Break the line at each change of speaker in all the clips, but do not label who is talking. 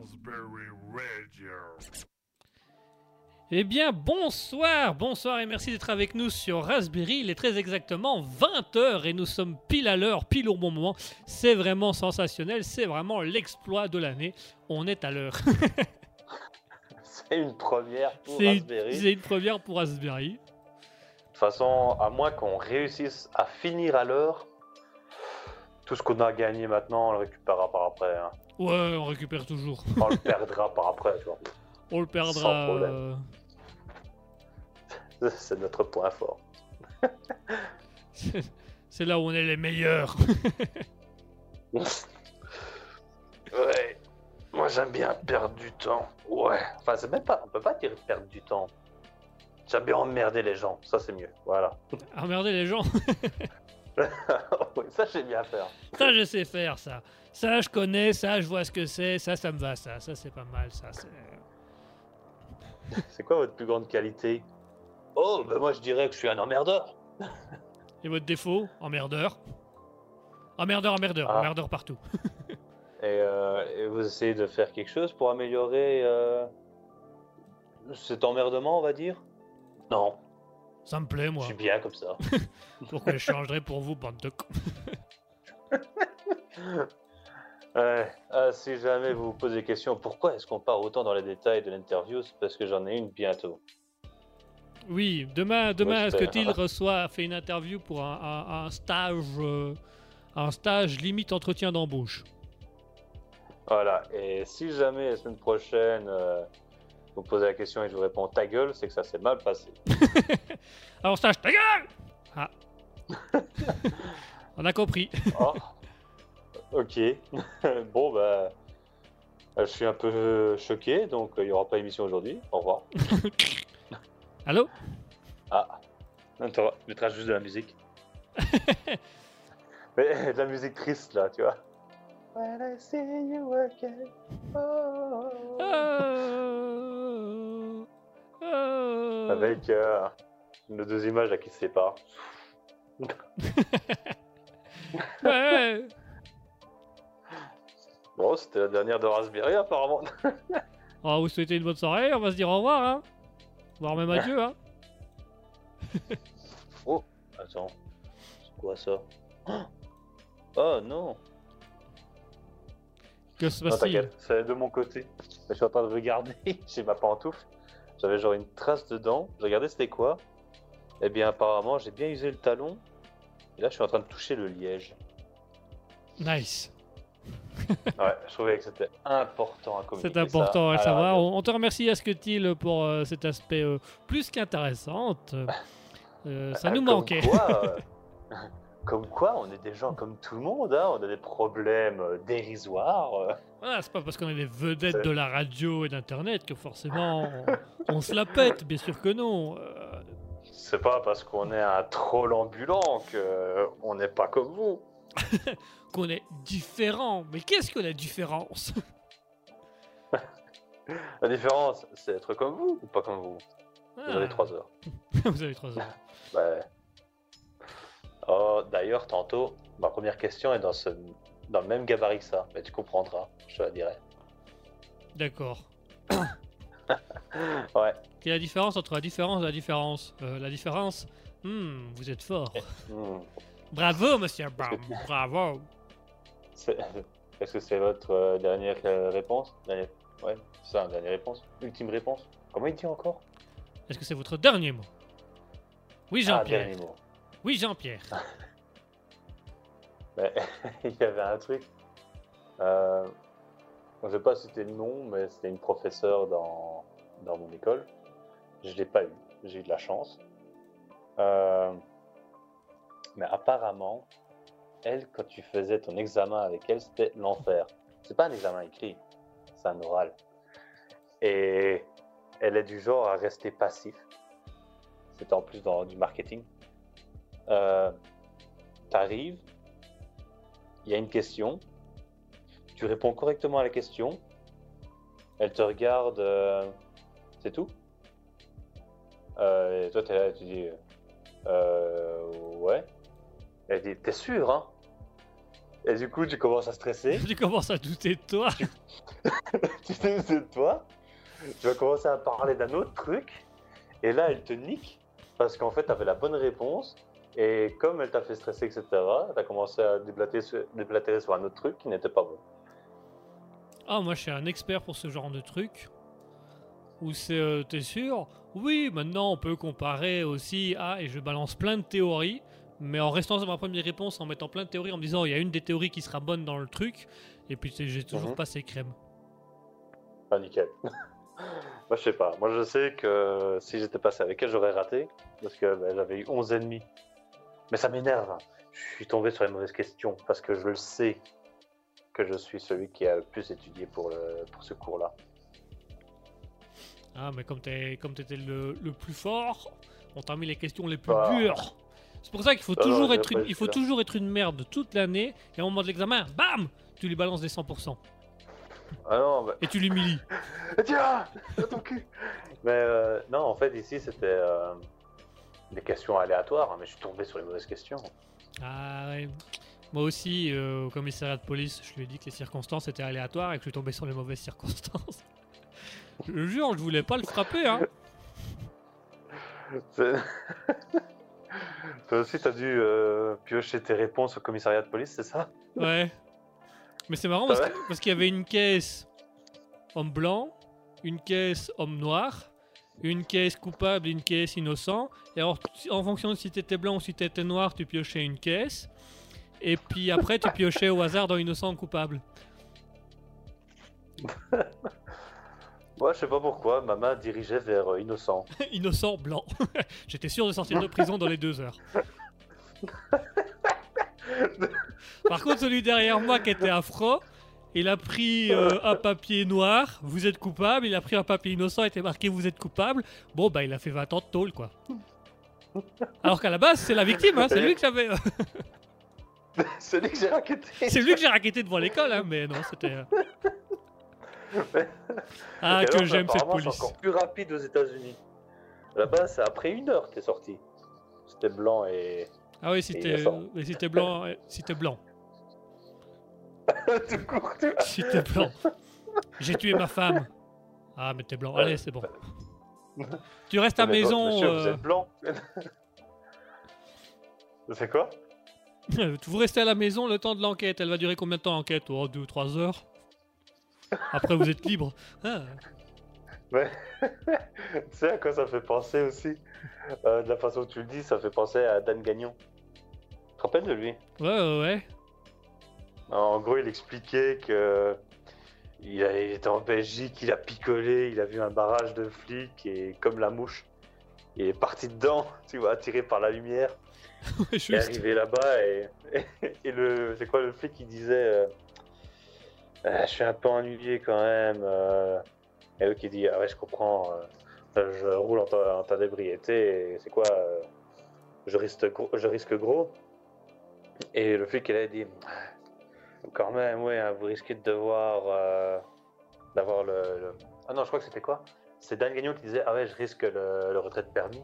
Raspberry Radio.
Eh bien, bonsoir, bonsoir et merci d'être avec nous sur Raspberry. Il est très exactement 20h et nous sommes pile à l'heure, pile au bon moment. C'est vraiment sensationnel, c'est vraiment l'exploit de l'année. On est à l'heure.
C'est une première pour Raspberry.
c'est une première pour Raspberry.
De toute façon, à moins qu'on réussisse à finir à l'heure, tout ce qu'on a gagné maintenant, on le récupérera par après. hein.
Ouais, on récupère toujours.
On le perdra par après. tu vois.
On le perdra.
Sans problème.
euh,
C'est notre point fort.
C'est là où on est les meilleurs.
Ouais. Moi j'aime bien perdre du temps. Ouais. Enfin, c'est même pas. On peut pas dire perdre du temps. J'aime bien emmerder les gens. Ça, c'est mieux. Voilà.
Emmerder les gens.
Oui, ça, j'aime bien faire.
Ça, je sais faire ça. Ça, je connais, ça, je vois ce que c'est. Ça, ça me va, ça. Ça, c'est pas mal, ça. c'est-
C'est quoi votre plus grande qualité? Oh, ben moi je dirais que je suis un emmerdeur.
Et votre défaut? Emmerdeur. Emmerdeur, emmerdeur,
Ah.
emmerdeur partout.
Et, euh, et vous essayez de faire quelque chose pour améliorer euh, cet emmerdement, on va dire? Non,
Ça me plaît,
je
moi.
suis bien comme ça.
Pourquoi je changerais pour vous, bande de
Ouais. Ah, si jamais vous vous posez des questions, pourquoi est-ce qu'on part autant dans les détails de l'interview C'est parce que j'en ai une bientôt.
Oui, demain, demain, est-ce que. Till reçoit, fait une interview pour un, un- un stage, euh, un stage limite entretien d'embauche?
Voilà, et si jamais la semaine prochaine euh, vous posez la question et je vous réponds ta gueule, c'est que ça s'est mal passé.
Alors stage, ta gueule Ah. On a compris.
Oh. ok. bon, bah. Je suis un peu choqué, donc euh, il n'y aura pas émission aujourd'hui. Au revoir.
Allô?
Ah. Attends, je mettrai juste de la musique. Mais de la musique triste là, tu vois. When I see you again. oh.
Euh, euh.
Avec euh, nos deux images là qui se séparent.
Ouais.
Bon, c'était la dernière de Raspberry apparemment.
On va vous souhaiter une bonne soirée, on va se dire au revoir, hein. Voire même adieu, hein.
Attends, c'est quoi ça? Oh non
Que se passe-t-il
c'est de mon côté. Je suis en train de regarder chez ma pantoufle. J'avais genre une trace dedans. Je regardais c'était quoi? Eh bien, apparemment, j'ai bien usé le talon. Et là, je suis en train de toucher le liège.
Nice.
Ouais, je trouvais que c'était important à communiquer.
C'est important
ça
à le savoir.
radio.
On, te remercie, Asketil, pour euh, cet aspect euh, plus qu'intéressant. Euh, ça nous manquait.
Quoi, comme quoi, on est des gens comme tout le monde. Hein. On a des problèmes euh, dérisoires. euh.
Voilà, c'est pas parce qu'on est des vedettes de la radio et d'internet que forcément on, on se la pète, bien sûr que non. Euh,
C'est pas parce qu'on est un troll ambulant que euh, on n'est pas comme vous.
qu'on est différent. Mais qu'est-ce que la différence?
La différence, c'est être comme vous ou pas comme vous? Vous
Ah,
avez trois heures.
Vous avez trois heures.
Bah, Oh, d'ailleurs, tantôt, ma première question est dans, ce... dans le même gabarit que ça. Mais tu comprendras, je te la dirai.
D'accord.
Ouais.
Quelle est la différence entre la différence et la différence? Euh, La différence Hmm, vous êtes fort.
Hmm.
Bravo, monsieur Baum. Bravo.
Est-ce que c'est votre euh, dernière euh, réponse? Dernière- Ouais, c'est ça, dernière réponse. Ultime réponse? Comment il dit encore?
Est-ce que c'est votre dernier mot? Oui,
Ah,
Jean-Pierre.
dernier mot.
Oui, Jean-Pierre.
Mais il y avait un truc. Euh, je ne vais pas citer le nom, mais c'était une professeure dans, dans mon école. Je ne l'ai pas eu. J'ai eu de la chance. Euh, mais apparemment, elle, quand tu faisais ton examen avec elle, c'était l'enfer. C'est pas un examen écrit, c'est un oral. Et elle est du genre à rester passif. C'était en plus dans du marketing. Euh, T'arrives, il y a une question, tu réponds correctement à la question, elle te regarde, euh, c'est tout? Euh, Et toi, t'es là, tu dis, euh, ouais. Elle dit, t'es sûr, hein? Et du coup, tu commences à stresser.
Tu commences à douter de toi.
tu te doutes de toi. Tu vas commencer à parler d'un autre truc. Et là, elle te nique. Parce qu'en fait, tu avais la bonne réponse. Et comme elle t'a fait stresser, etc., tu as commencé à déblatérer sur, déblatérer sur un autre truc qui n'était pas bon.
Ah, moi, je suis un expert pour ce genre de truc. Où c'est, euh, t'es sûr? Oui, maintenant, on peut comparer aussi à... Et je balance plein de théories. Mais en restant sur ma première réponse, en mettant plein de théories, en me disant, il y a une des théories qui sera bonne dans le truc. Et puis, j'ai toujours
Mhm.
passé crème.
Ah, nickel. Moi, je sais pas. Moi, je sais que si j'étais passé avec elle, j'aurais raté. Parce que ben, j'avais eu 11 ennemis. Mais ça m'énerve. Je suis tombé sur les mauvaises questions. Parce que je le sais que je suis celui qui a le plus étudié pour, le, pour ce cours-là.
Ah, mais comme t'es, comme t'étais le, le plus fort, on t'a mis les questions les plus
Ah.
dures. C'est pour ça qu'il faut
Ah
toujours être
pas
une, il faut toujours être une merde toute l'année. Et au moment de l'examen, bam, tu lui balances des 100%
Ah non, bah...
et tu l'humilies.
Tiens ton cul Mais euh, non, en fait, ici, c'était euh, des questions aléatoires. hein, Mais je suis tombé sur les mauvaises questions.
Ah ouais. Moi aussi, euh, au commissariat de police, je lui ai dit que les circonstances étaient aléatoires et que je suis tombé sur les mauvaises circonstances. je le jure, je voulais pas le frapper, hein.
Toi aussi, t'as dû euh, piocher tes réponses au commissariat de police, c'est ça?
Ouais. Mais c'est marrant parce
ouais
que- parce qu'il y avait une caisse homme blanc, une caisse homme noir, une caisse coupable une caisse innocent. Et alors, en fonction de si t'étais blanc ou si t'étais noir, tu piochais une caisse. Et puis après, tu piochais au hasard dans innocent ou coupable.
Moi, je sais pas pourquoi, ma main dirigeait vers euh, innocent.
innocent blanc. J'étais sûr de sortir de prison dans les deux heures. Par contre, celui derrière moi qui était afro, il a pris euh, un papier noir, vous êtes coupable, il a pris un papier innocent, était marqué vous êtes coupable. Bon, bah il a fait 20 ans de tôle, quoi. Alors qu'à la base, c'est la victime, hein, c'est lui que j'avais.
Celui que j'ai raquetté
c'est lui que j'ai raquetté devant l'école, hein, mais non, c'était. euh, Ah, que j'aime cette police.
C'est encore plus rapide aux États-Unis. Là-bas, c'est après une heure que t'es sorti. C'était blanc et.
Ah oui, si t'es euh, blanc, si t'es blanc.
Tout court, tu vois.
Si t'es blanc. J'ai tué ma femme. Ah, mais t'es blanc. Allez, c'est bon. Tu restes à
Mais
maison.
Monsieur, vous
euh,
êtes blanc. C'est quoi?
Vous restez à la maison le temps de l'enquête. Elle va durer combien de temps l'enquête Oh, deux ou trois heures. Après, vous êtes libre. Ah,
Tu sais à quoi ça fait penser aussi? Euh, De la façon que tu le dis, ça fait penser à Dan Gagnon. Tu te rappelles de lui?
Ouais, ouais, ouais.
En gros, il expliquait que il, a- il était en Belgique, il a picolé, il a vu un barrage de flics et comme la mouche, il est parti dedans, tu vois, attiré par la lumière.
Ouais,
Il est arrivé là-bas et, et, le c'est quoi le flic qui disait euh, Euh, je suis un peu ennuyé quand même. euh. et eux qui dit ah ouais je comprends, je roule en ta, en ta d'ébriété c'est quoi je risque gros, je risque gros. Et le flic il a dit quand même ouais hein, vous risquez de devoir euh, d'avoir le, le- ah non je crois que c'était quoi? C'est Dan Gagnon qui disait ah ouais je risque le, le retrait de permis.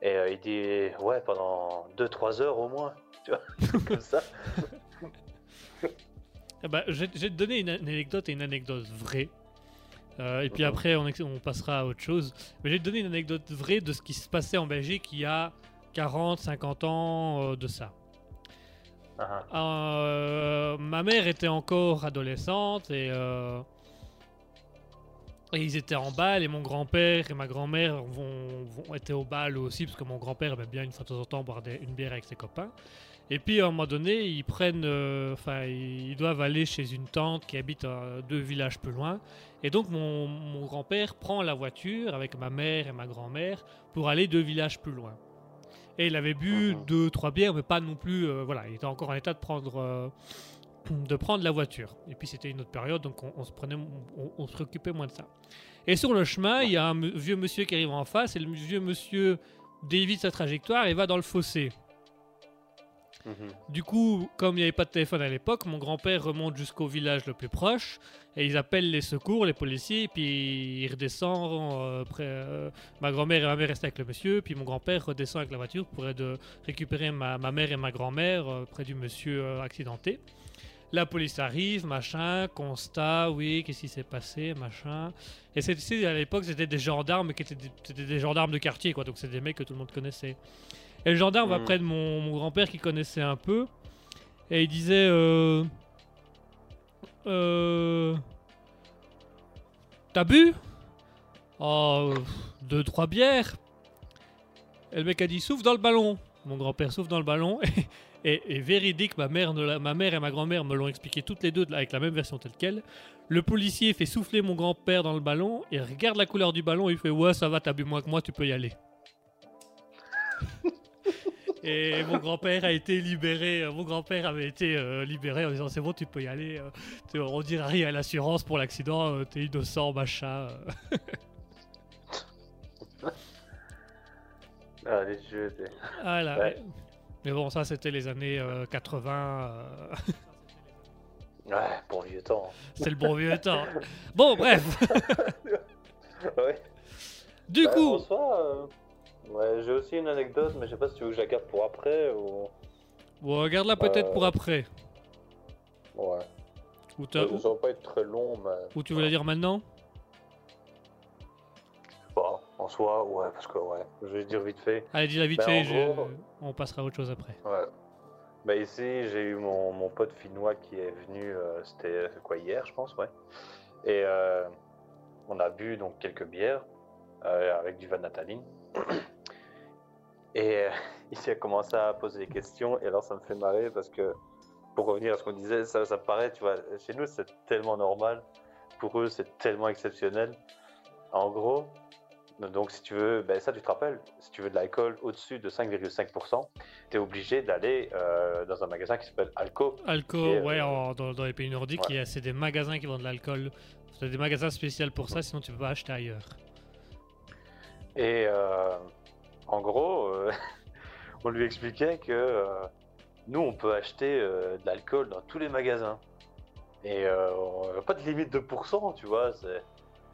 Et euh, il dit ouais pendant 2-3 heures au moins, tu vois, comme ça.
Eh ben, je vais je vais te donner une, une anecdote et une anecdote vraie. Euh, et puis
Mhm.
après, on, ex- on passera à autre chose. Mais je vais te donner une anecdote vraie de ce qui se passait en Belgique il y a 40, 50 ans euh, de ça.
Ah,
Euh, ma mère était encore adolescente et, euh, et ils étaient en bal et mon grand-père et ma grand-mère vont, vont- étaient au bal aussi parce que mon grand-père aimait bien une fois de temps en temps boire une bière avec ses copains. Et puis à un moment donné, ils prennent, euh, ils doivent aller chez une tante qui habite deux villages plus loin. Et donc mon, mon grand-père prend la voiture avec ma mère et ma grand-mère pour aller deux villages plus loin. Et il avait bu
Mhm.
deux, trois bières, mais pas non plus. euh, voilà, il était encore en état de prendre, euh, de prendre la voiture. Et puis c'était une autre période, donc on, on se prenait, on, on se préoccupait moins de ça. Et sur le chemin, il y a un vieux monsieur qui arrive en face, et le vieux monsieur dévie sa trajectoire et va dans le fossé. Du coup, comme il n'y avait pas de téléphone à l'époque, mon grand-père remonte jusqu'au village le plus proche et ils appellent les secours, les policiers, puis il redescend. euh, euh, ma grand-mère et ma mère restent avec le monsieur, puis mon grand-père redescend avec la voiture pour de récupérer ma, mère et ma grand-mère euh, près du monsieur accidenté. La police arrive, machin, constat, oui, qu'est-ce qui s'est passé, machin. Et c'est, à l'époque, c'était des gendarmes qui étaient des gendarmes de quartier, quoi, donc c'est des mecs que tout le monde connaissait. Et le gendarme va
Mhm.
près de mon, mon grand-père qui connaissait un peu, et il disait euh, euh, T'as bu? Oh, deux, trois bières. Et le mec a dit Souffle dans le ballon. Mon grand-père souffle dans le ballon. Et, et véridique, ma mère, ne l'a- ma mère et ma grand-mère me l'ont expliqué toutes les deux avec la même version telle quelle. Le policier fait souffler mon grand-père dans le ballon et regarde la couleur du ballon et il fait Ouais, ça va, t'as bu moins que moi, tu peux y aller. Et mon grand-père a été libéré. euh, Mon grand-père avait été euh, libéré en disant c'est bon, tu peux y aller. euh, on dira rien à l'assurance pour l'accident. euh, T'es innocent, machin.
Ah, les jeux,
Voilà.
Ouais.
Mais bon, ça c'était les années euh, 80. euh,
Ouais, pour vieux temps.
C'était le bon vieux temps. Bon, bref.
ouais.
Du
Ouais,
coup,
ouais, j'ai aussi une anecdote, mais je sais pas si tu veux que je la garde pour après ou.
bon, regarde-la peut-être
Euh,
pour après.
Ouais.
Ou, t'as-
Ça va pas être très long, mais.
ou tu veux la dire maintenant?
Bon, en soi, ouais, parce que ouais, je vais dire vite fait.
Allez, dis-la vite
Ben,
fait. je-
gros-
On passera à autre chose après.
Ouais. Bah ici, j'ai eu mon, mon pote finnois qui est venu, euh, c'était euh, quoi, hier, je pense, ouais. Et euh, on a bu donc quelques bières euh, avec du Van Nataline. Et euh, il a commencé à poser des questions, et alors ça me fait marrer parce que, pour revenir à ce qu'on disait, ça, ça paraît, tu vois, chez nous c'est tellement normal, pour eux c'est tellement exceptionnel. En gros, donc si tu veux, ben ça tu te rappelles, si tu veux de l'alcool au-dessus de 5,5%, tu es obligé d'aller euh, dans un magasin qui s'appelle Alco.
Alco,
Et, euh,
ouais, en- dans, dans les pays nordiques,
ouais.
il y a- c'est des magasins qui vendent de l'alcool. C'est des magasins spéciaux pour ça, sinon tu peux pas acheter ailleurs.
Et euh, en gros, euh, on lui expliquait que euh, nous, on peut acheter euh, de l'alcool dans tous les magasins. Et on n'a pas de limite de pourcent, tu vois.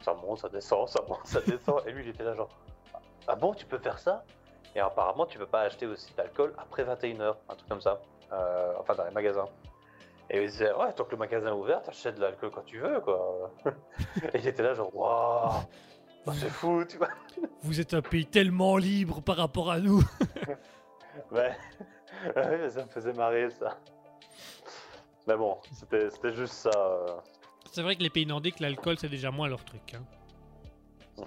Ça monte, ça descend, ça monte, ça descend. Et lui, il était là genre, ah bon, tu peux faire ça? Et apparemment, tu peux pas acheter aussi d'alcool après 21h, un truc comme ça. Enfin, dans les magasins. Et il disait, ouais, tant que le magasin est ouvert, t'achètes de l'alcool quand tu veux, quoi. Et il était là genre, waouh, c'est fou, tu vois.
Vous êtes un pays tellement libre par rapport à nous.
Ouais, ouais, mais ça me faisait marrer ça. Mais bon, c'était juste ça. euh.
C'est vrai que les pays nordiques, l'alcool, c'est déjà moins leur truc. hein.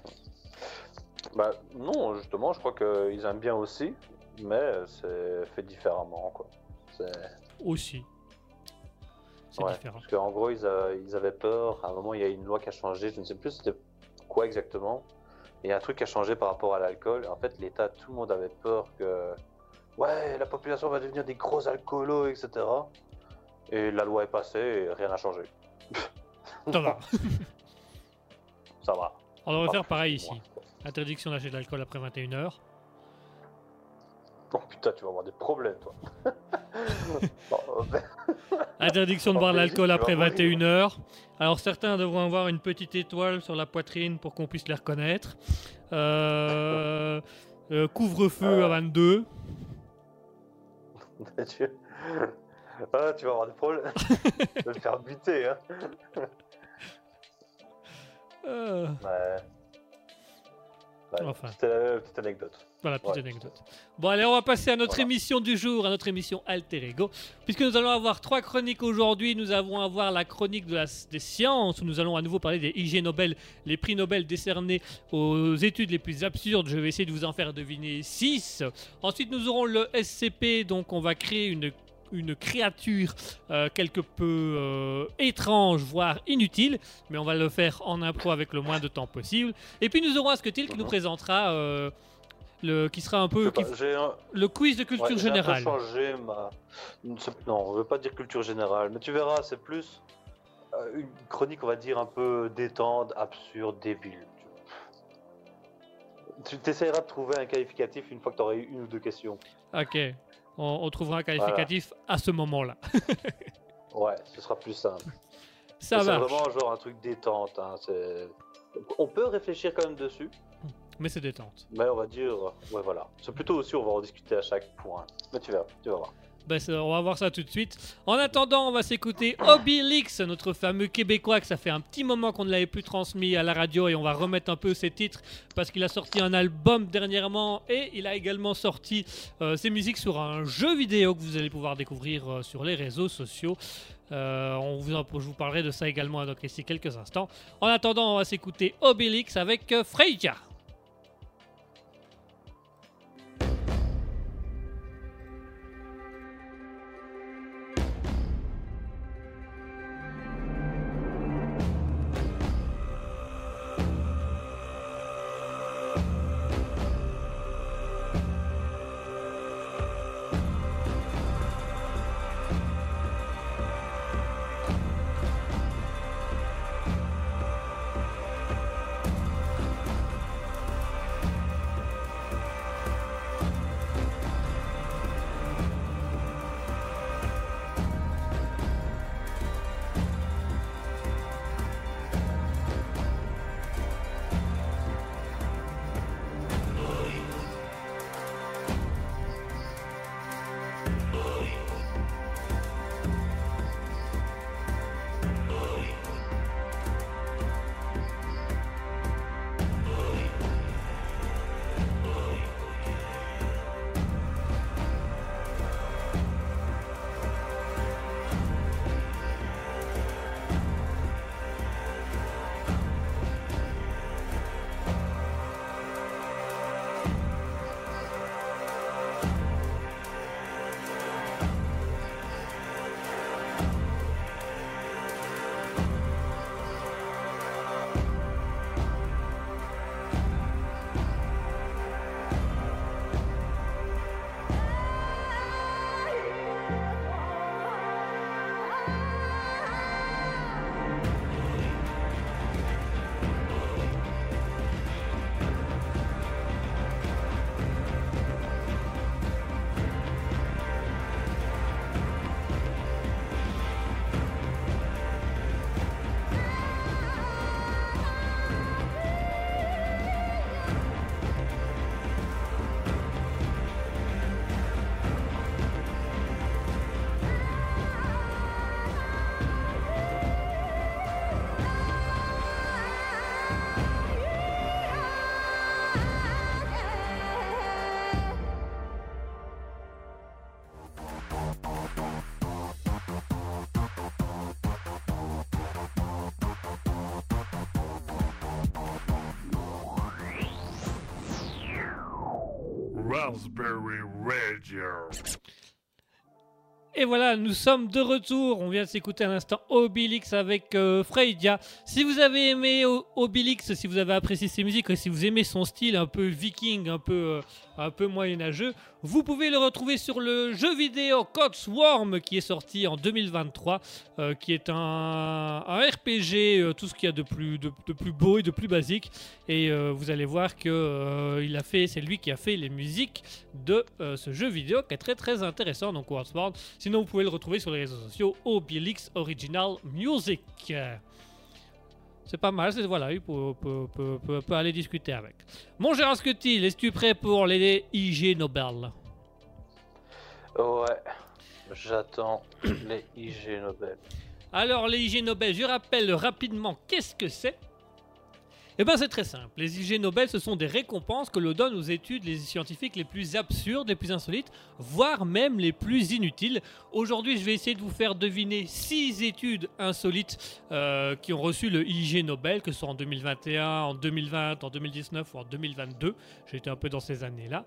Bah non, justement, je crois qu'ils aiment bien aussi, mais c'est fait différemment quoi.
Aussi. C'est
ouais,
différent.
Parce qu'en gros, ils, a- ils avaient peur. À un moment, il y a une loi qui a changé. Je ne sais plus c'était quoi exactement. A un truc qui a changé par rapport à l'alcool. En fait, l'État, tout le monde avait peur que ouais, la population va devenir des gros alcoolos, etc. Et la loi est passée et rien n'a changé.
Ça va.
Ça va.
On devrait faire pareil ici. Interdiction d'acheter de l'alcool après 21h.
Oh putain, tu vas avoir des problèmes, toi. Euh,
Interdiction de boire l'alcool après
mourir.
21h. Alors certains devront avoir une petite étoile sur la poitrine pour qu'on puisse les reconnaître. Euh, euh, Couvre-feu
Euh.
à 22.
tu... Ah, tu vas avoir des problèmes. tu vas te faire buter, hein. Ouais. Ouais,
Enfin.
C'était la petite anecdote.
Voilà, petite
Ouais.
anecdote. Bon, allez, on va passer à notre
Voilà.
émission du jour, à notre émission Alter Ego. Puisque nous allons avoir trois chroniques aujourd'hui. Nous allons avoir la chronique de la- des sciences, où nous allons à nouveau parler des IG Nobel, les prix Nobel décernés aux études les plus absurdes. Je vais essayer de vous en faire deviner 6. Ensuite, nous aurons le SCP, donc on va créer une une créature euh, quelque peu euh, étrange, voire inutile, mais on va le faire en impro avec le moins de temps possible. Et puis nous aurons Asketil qui nous
Mhm.
présentera euh, le, qui sera un peu
pas,
le quiz de culture
ouais, j'ai un peu
générale.
changé ma... Non, on veut pas dire culture générale, mais tu verras, c'est plus euh, une chronique, on va dire, un peu détente, absurde, débile. Tu t'essayeras de trouver un qualificatif une fois que tu auras eu une ou deux questions.
Ok. on, on trouvera un qualificatif à ce moment-là.
Ouais, ce sera plus simple.
Ça
c'est
va.
vraiment genre un truc détente. hein, c'est- On peut réfléchir quand même dessus,
Mais c'est détente.
mais on va dire, ouais voilà. C'est plutôt aussi, on va en discuter à chaque point. Mais tu vas, tu vas voir.
Bah, ça- on va voir ça tout de suite. En attendant, on va s'écouter Obélix, notre fameux québécois que ça fait un petit moment qu'on ne l'avait plus transmis à la radio et on va remettre un peu ses titres parce qu'il a sorti un album dernièrement et il a également sorti euh, ses musiques sur un jeu vidéo que vous allez pouvoir découvrir euh, sur les réseaux sociaux. Euh, on vous je vous parlerai de ça également dans quelques instants. En attendant, on va s'écouter Obélix avec Freya. Et voilà, nous sommes de retour. On vient de s'écouter à l'instant Obélix avec euh, Freydia. Si vous avez aimé O- si vous avez apprécié ses musiques, si vous aimez son style un peu viking, un peu, euh, un peu moyenâgeux, vous pouvez le retrouver sur le jeu vidéo Codsworm qui est sorti en 2023, euh, qui est un, RPG, euh, tout ce qu'il y a de plus, beau et de plus basique. Et euh, vous allez voir que il a fait, c'est lui qui a fait les musiques de ce jeu vidéo qui est très très intéressant. Donc Codsworm. Sinon, vous pouvez le retrouver sur les réseaux sociaux Obélix Original Music. C'est pas mal, c'est voilà, il peut, peut- peut- peut- aller discuter avec. Mon Gérard Scutil, es-tu prêt pour les IG Nobel?
Ouais, j'attends les IG Nobel.
Alors, les IG Nobel, je rappelle rapidement qu'est-ce que c'est Eh bien, c'est très simple. Les IG Nobel, ce sont des récompenses que l'on donne aux études les scientifiques les plus absurdes, les plus insolites, voire même les plus inutiles. Aujourd'hui, je vais essayer de vous faire deviner six études insolites euh, qui ont reçu le IG Nobel, que ce soit en 2021, en 2020, en 2019 ou en 2022. J'ai été un peu dans ces années-là.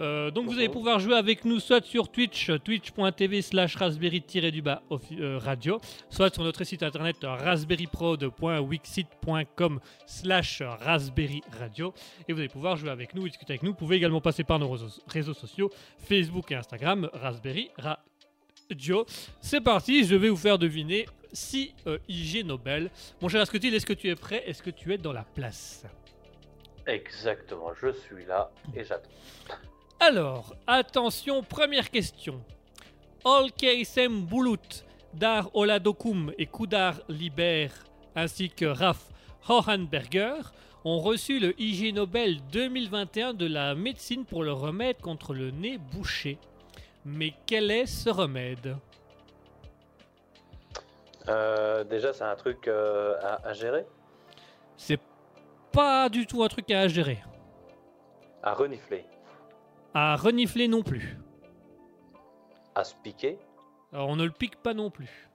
Euh, donc vous allez pouvoir jouer avec nous soit sur Twitch, twitch.tv slash raspberry-du-bas euh, radio, soit sur notre site internet raspberryprod.wixit.com slash raspberry radio et vous allez pouvoir jouer avec nous et discuter avec nous. Vous pouvez également passer par nos réseaux, réseaux sociaux Facebook et Instagram raspberry radio. C'est parti, je vais vous faire deviner 6 IG Nobel. Mon cher Asketil, est-ce que tu es prêt? Est-ce que tu es dans la place?
Exactement, je suis là et j'attends.
Alors, attention, première question. Olkeisem Bulut, Dar Oladokum et Kudar Liber, ainsi que Raf Hohenberger, ont reçu le IG Nobel 2021 de la médecine pour le remède contre le nez bouché. Mais quel est ce remède?
Euh, déjà, c'est un truc euh, à, à gérer,
C'est pas du tout un truc à gérer.
à renifler,
À renifler non plus.
à se piquer,
Alors on ne le pique pas non plus.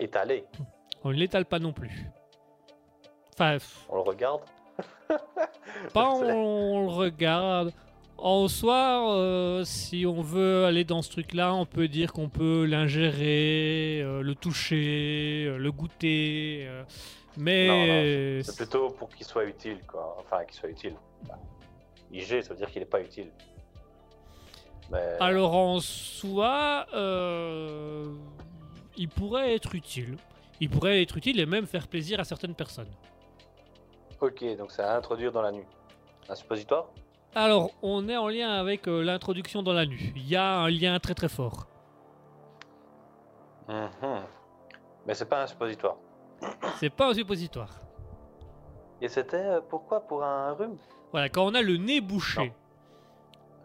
étaler.
On ne l'étale pas non plus. Enfin,
On le regarde.
pas on, le regarde. En soi, euh, si on veut aller dans ce truc-là, on peut dire qu'on peut l'ingérer, euh, le toucher, euh, le goûter. mais
C'est plutôt pour qu'il soit utile, quoi. Enfin, qu'il soit utile. IG, ça veut dire qu'il n'est pas utile. Mais
alors en soi, euh, il pourrait être utile. Il pourrait être utile et même faire plaisir à certaines personnes.
ok, donc c'est à introduire dans la nuit. Un suppositoire?
Alors, on est en lien avec euh, l'introduction dans la nuit. Il y a un lien très très fort.
Mhm. Mais c'est pas un suppositoire.
C'est pas un suppositoire.
Et c'était euh, pourquoi? Pour un rhume?
Voilà, quand on a le nez bouché,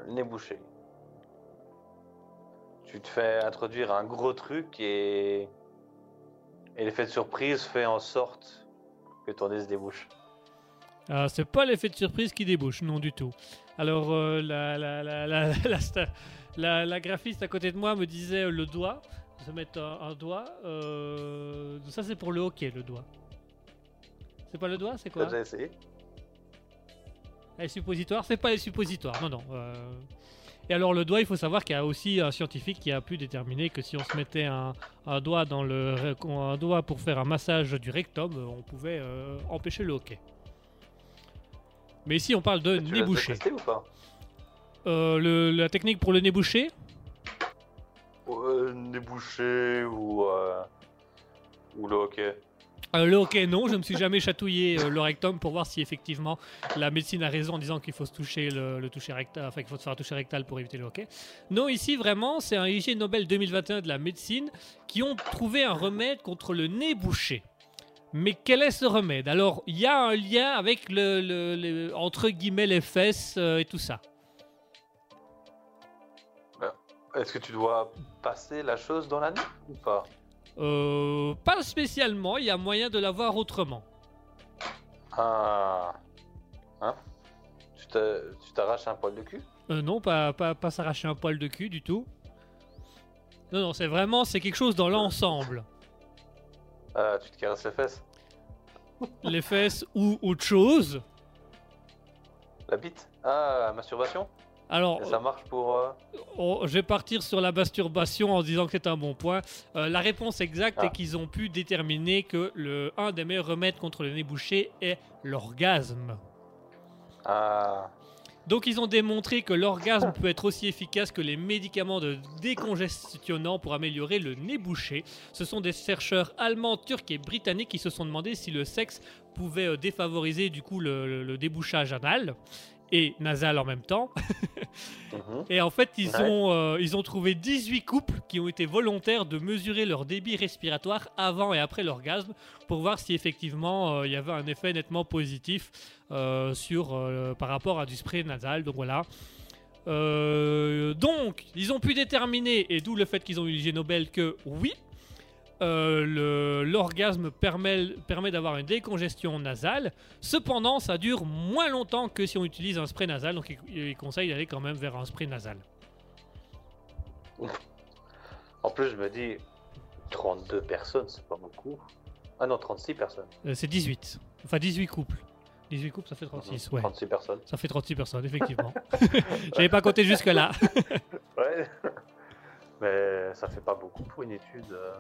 Le nez bouché. Tu te fais introduire un gros truc et. Et l'effet de surprise fait en sorte que ton nez se débouche.
euh, c'est pas l'effet de surprise qui débouche, non du tout. Alors, euh, la, la, la, la, graphiste à côté de moi me disait euh, le doigt, se mettre un, un doigt. euh, ça, c'est pour le hockey, le doigt. C'est pas le doigt, c'est quoi?
Déjà essayé
Les suppositoires, c'est pas les suppositoires, non, non. euh. Et alors le doigt, il faut savoir qu'il y a aussi un scientifique qui a pu déterminer que si on se mettait un, un doigt dans le un doigt pour faire un massage du rectum, on pouvait euh, empêcher le hockey. Mais ici, on parle de
Tu
nez bouché.
testé ou pas?
Euh, le- la technique pour le nez bouché,
euh, Nez bouché ou. Ou le hockey.
Euh, le hockey, non, je ne me suis jamais chatouillé euh, le rectum pour voir si effectivement la médecine a raison en disant qu'il faut se toucher le, toucher rectal, enfin qu'il faut se faire toucher rectal pour éviter le hockey. Non, ici vraiment, c'est un IG Nobel 2021 de la médecine qui ont trouvé un remède contre le nez bouché. Mais quel est ce remède? Alors, il y a un lien avec le, entre guillemets les fesses euh, et tout ça.
Est-ce que tu dois passer la chose dans la nuit ou pas?
Euh, pas spécialement, il y a moyen de l'avoir autrement.
Ah. Hein? Tu t'arraches un poil de cul?
Euh, non, pas, pas, pas s'arracher un poil de cul du tout. Non, non, c'est vraiment, c'est quelque chose dans l'ensemble.
Ah, Tu te caresses les fesses?
Les fesses ou autre chose.
La bite? Ah, masturbation?
Alors,
ça marche pour. euh,
oh, je vais partir sur la masturbation en disant que c'est un bon point. Euh, la réponse exacte
Ah.
est qu'ils ont pu déterminer que le un des meilleurs remèdes contre le nez bouché est l'orgasme.
Ah.
Donc ils ont démontré que l'orgasme peut être aussi efficace que les médicaments de décongestionnants pour améliorer le nez bouché. Ce sont des chercheurs allemands, turcs et britanniques qui se sont demandé si le sexe pouvait euh, défavoriser du coup le, le- le débouchage anal et nasal en même temps.
Mhm.
Et en fait, ils,
Ouais.
ont, euh, ils ont trouvé 18 couples qui ont été volontaires de mesurer leur débit respiratoire avant et après l'orgasme pour voir si effectivement euh, il y avait un effet nettement positif euh, sur, par rapport à du spray nasal. Donc voilà. Donc, ils ont pu déterminer, et d'où le fait qu'ils ont eu l'IG Nobel, que oui, euh, l'orgasme permet, permet d'avoir une décongestion nasale. Cependant, ça dure moins longtemps que si on utilise un spray nasal. Donc, il, il conseille d'aller quand même vers un spray nasal.
En plus, je me dis 32 personnes, c'est pas beaucoup. Ah non, 36 personnes.
Euh, c'est 18. Enfin, 18 couples. 18 couples, ça fait 36, ouais.
36 personnes.
Ça fait 36 personnes, effectivement. J'avais pas compté jusque-là.
Ouais. Mais ça fait pas beaucoup pour une étude. euh.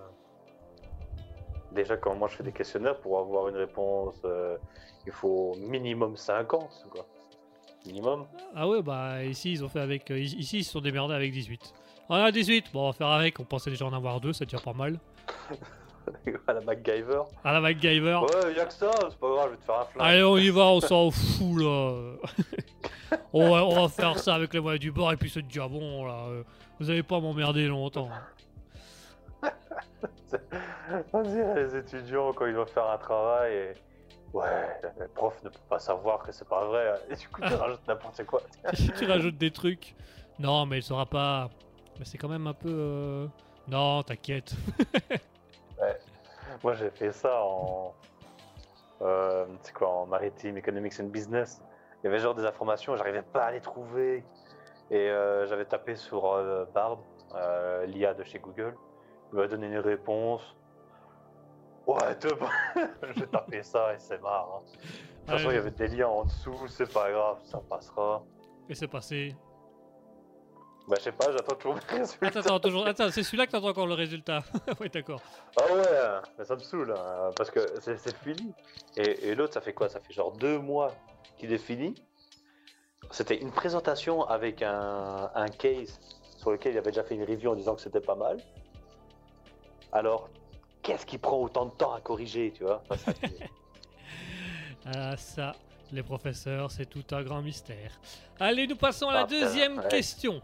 Déjà, quand moi je fais des questionnaires pour avoir une réponse, euh, il faut minimum 50, quoi. Minimum.
Ah ouais, bah ici, ils ont fait avec. euh, ici, ils se sont démerdés avec 18. On a 18, bon, on va faire avec. On pensait déjà en avoir deux, ça tient pas mal.
à la MacGyver.
À la MacGyver.
Ouais, y'a que ça, c'est pas grave, je vais te faire un flingue.
Allez, on y va, on s'en fout là. On va faire ça avec les moyens du bord et puis c'est déjà bon là. euh, vous allez pas m'emmerder longtemps.
On dirait les étudiants quand ils doivent faire un travail et. Ouais, le prof ne peut pas savoir que c'est pas vrai. Et du coup, tu rajoutes n'importe quoi.
tu rajoutes des trucs. Non, mais il saura pas. Mais c'est quand même un peu. euh, Non, t'inquiète.
Moi, j'ai fait ça en. Euh, c'est quoi, en maritime, economics and business. Il y avait genre des informations, j'arrivais pas à les trouver. Et euh, j'avais tapé sur euh, Bard, euh, l'IA de chez Google. Il m'a donné une réponse. Ouais, te... j'ai tapé ça et c'est marrant. De toute façon, il y avait des liens en dessous, c'est pas grave, ça passera.
Et c'est passé.
Bah, je sais pas, j'attends toujours mes résultats.
Attends, attends, toujours. Attends, c'est celui-là que t'attends encore le résultat. oui, d'accord.
Ah ouais, mais ça me saoule, hein, parce que c'est c'est fini. Et, et l'autre, ça fait quoi? Ça fait genre deux mois qu'il est fini. C'était une présentation avec un, un case sur lequel il avait déjà fait une review en disant que c'était pas mal. Alors, qu'est-ce qui prend autant de temps à corriger, tu vois
Ah, ça, les professeurs, c'est tout un grand mystère. Allez, nous passons à la
Ah,
deuxième
ouais.
question.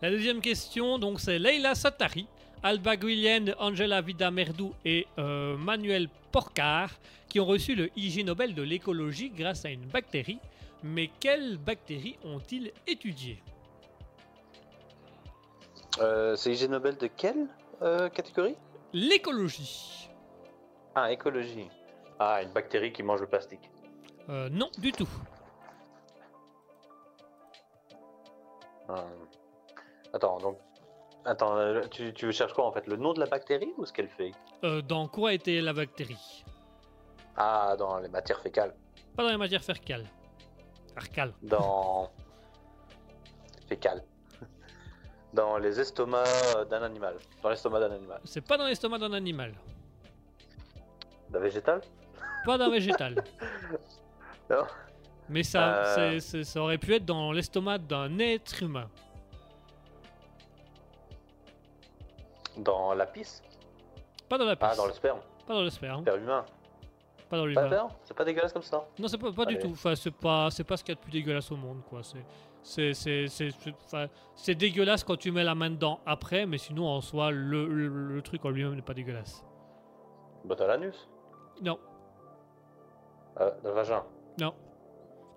La deuxième question, donc, c'est Leila Satari, Alba Guillen, Angela Vida Merdou et euh, Manuel Porcar qui ont reçu le IG Nobel de l'écologie grâce à une bactérie. Mais quelle bactérie ont-ils étudiée
Euh, c'est IG Nobel de quelle euh, catégorie?
L'écologie.
Ah, écologie. Ah, une bactérie qui mange le plastique.
Euh, non, du tout.
Ah. Attends, donc. Attends, euh, tu, tu cherches quoi en fait Le nom de la bactérie ou ce qu'elle fait?
Euh, dans quoi était la bactérie?
Ah, dans les matières fécales.
Pas dans les matières fécales. Arcales.
Dans. fécales. Dans les estomacs d'un animal. Dans l'estomac d'un animal.
C'est pas dans l'estomac d'un animal.
D'un végétal?
Pas d'un végétal.
Non.
Mais ça,
Euh.
c'est- ça aurait pu être dans l'estomac d'un être humain.
Dans la pisse?
Pas dans la pisse.
Ah, dans le sperme.
Pas dans le sperme.
Sperme humain.
Pas dans l'humain.
sperme? C'est pas dégueulasse comme ça
Non, c'est pas, pas du tout. Enfin, c'est pas, c'est pas ce qu'il y a de plus dégueulasse au monde, quoi. C'est, c'est, dégueulasse quand tu mets la main dedans après, mais sinon en soi, le, le, le truc en lui-même n'est pas dégueulasse.
Bah, dans l'anus.
Non,
Euh, le vagin.
non.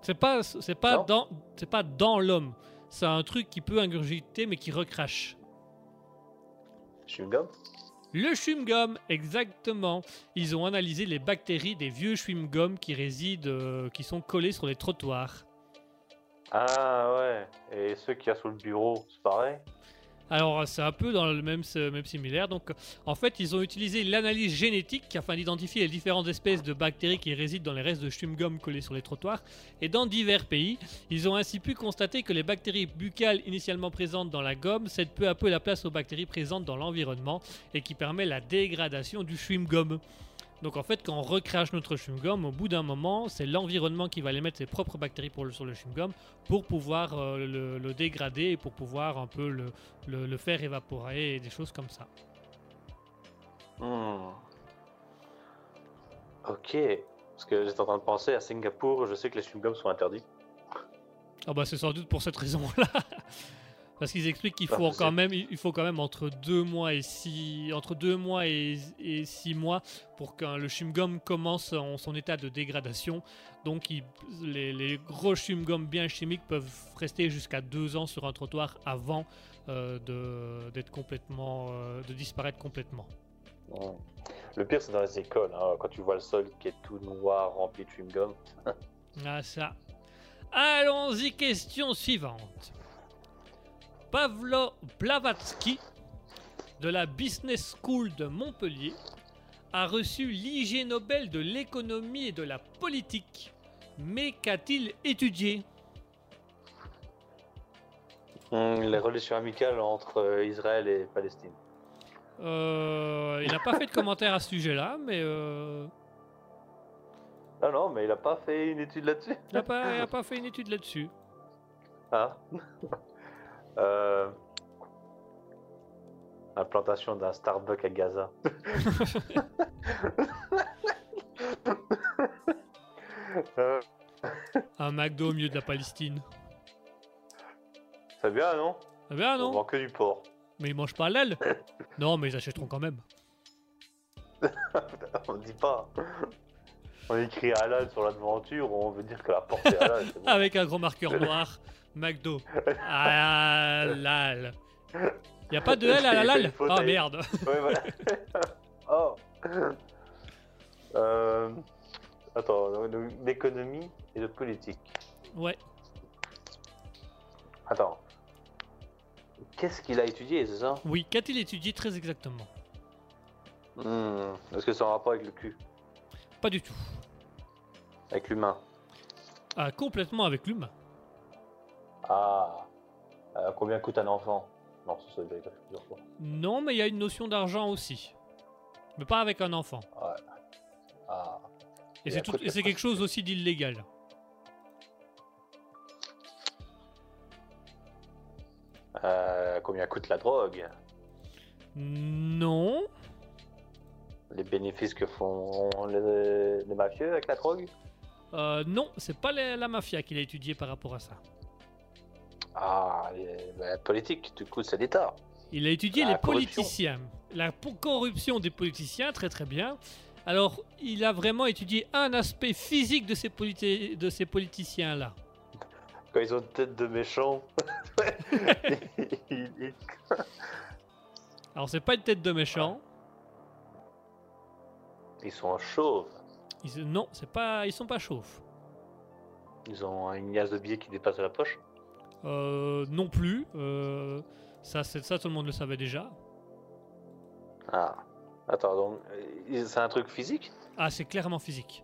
C'est pas, c'est pas dans, c'est pas dans l'homme. C'est un truc qui peut ingurgiter, mais qui recrache.
Chewing-gum?
Le chewing-gum, exactement. Ils ont analysé les bactéries des vieux chewing-gums qui résident, euh, qui sont collés sur les trottoirs.
Ah ouais. Et ceux qu'il y a sous le bureau, c'est pareil
Alors, c'est un peu dans le même, même similaire. Donc, en fait, ils ont utilisé l'analyse génétique afin d'identifier les différentes espèces de bactéries qui résident dans les restes de chewing-gum collés sur les trottoirs. Et dans divers pays, ils ont ainsi pu constater que les bactéries buccales initialement présentes dans la gomme cèdent peu à peu la place aux bactéries présentes dans l'environnement et qui permet la dégradation du chewing-gum. Donc en fait, quand on recrache notre chewing-gum, au bout d'un moment, c'est l'environnement qui va les mettre ses propres bactéries pour le- sur le chewing-gum pour pouvoir euh, le, le dégrader et pour pouvoir un peu le, le, le faire évaporer et des choses comme ça.
Hmm. Ok. Parce que j'étais en train de penser à Singapour, je sais que les chewing-gums sont interdits.
Ah bah c'est sans doute pour cette raison-là. Parce qu'ils expliquent qu'il faut quand même, il faut quand même entre deux mois et six, entre deux mois et, et six mois pour que le chewing-gum commence en son état de dégradation. Donc il- les, les gros chewing-gums bien chimiques peuvent rester jusqu'à deux ans sur un trottoir avant euh, de d'être complètement, euh, de disparaître complètement.
Le pire, c'est dans les écoles, hein, quand tu vois le sol qui est tout noir, rempli de chewing-gum.
Ah ça. Allons-y, question suivante. Pavlo Blavatsky, de la Business School de Montpellier, a reçu l'IG Nobel de l'économie et de la politique. Mais qu'a-t-il étudié?
Hmm, les relations amicales entre euh, Israël et Palestine.
Euh, Il n'a pas fait de commentaire à ce sujet-là, mais euh,
Ah non, mais il a pas fait une étude là-dessus.
il n'a pas fait une étude là-dessus.
Ah. Euh... Implantation d'un Starbucks à Gaza. Euh,
Un McDo au milieu de la Palestine.
fait bien, non?
Ah bien
On
non
vend que du porc.
Mais ils mangent pas l'aile Non, mais ils achèteront quand même.
on dit pas. On écrit halal sur l'aventure, on veut dire que la porte est halal. c'est bon.
Avec un gros marqueur noir, McDo. Ah lal. Y a pas de L à la lal
Il
Ah
tailler.
merde.
Ouais, voilà. oh. Euh, Attends, d'économie et de politique.
Ouais.
Attends. Qu'est-ce qu'il a étudié, c'est ça?
Oui, qu'a-t-il étudié très exactement?
Hmm, Est-ce que c'est en rapport avec le cul?
Pas du tout.
Avec l'humain
Ah, complètement avec l'humain.
Ah. Euh, combien coûte un enfant? Non, ça, ça plusieurs fois.
Non, mais il y a une notion d'argent aussi. Mais pas avec un enfant.
Ah.
Et c'est
à
tout-
côté-
et c'est quelque chose aussi d'illégal.
Euh, combien coûte la drogue?
Non.
Les bénéfices que font les, les mafieux avec la drogue?
Euh, non, c'est pas la, la mafia qu'il a étudié par rapport à ça.
Ah, la politique, du coup, c'est l'État.
Il a étudié
La
les
corruption.
politiciens. La corruption des politiciens, très très bien. Alors, il a vraiment étudié un aspect physique de ces, politi- de ces politiciens-là.
Quand ils ont une tête de méchant.
Alors, c'est pas une tête de méchant.
ils sont chauves.
Ils- non, c'est pas, ils sont pas chauves.
Ils ont une liasse de billets qui dépasse de la poche.
Euh, non plus. Euh, ça, c'est ça, tout le monde le savait déjà.
Ah. Attends, donc, euh, c'est un truc physique?
Ah, c'est clairement physique.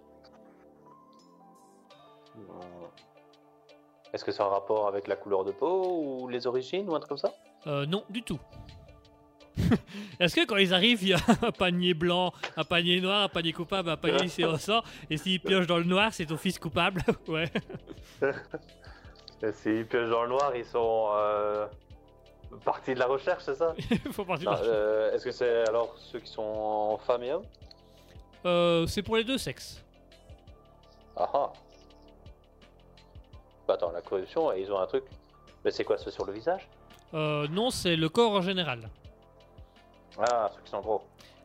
Est-ce que c'est en rapport avec la couleur de peau ou les origines ou un truc comme ça?
Euh, non, du tout. Est-ce que quand ils arrivent, il y a un panier blanc, un panier noir, un panier coupable, un panier sang, et s'ils piochent dans le noir, c'est ton fils coupable? Ouais.
S'ils piochent dans le noir, ils sont euh, partis de la recherche, c'est ça
Il faut partir de là.
euh, Est-ce que c'est alors ceux qui sont femmes et hommes
Euh, c'est pour les deux sexes.
Ah ah Bah attends, la corruption, ils ont un truc. Mais c'est quoi, ceux sur le visage?
Euh, non, c'est le corps en général.
Ah, ceux qui sont gros.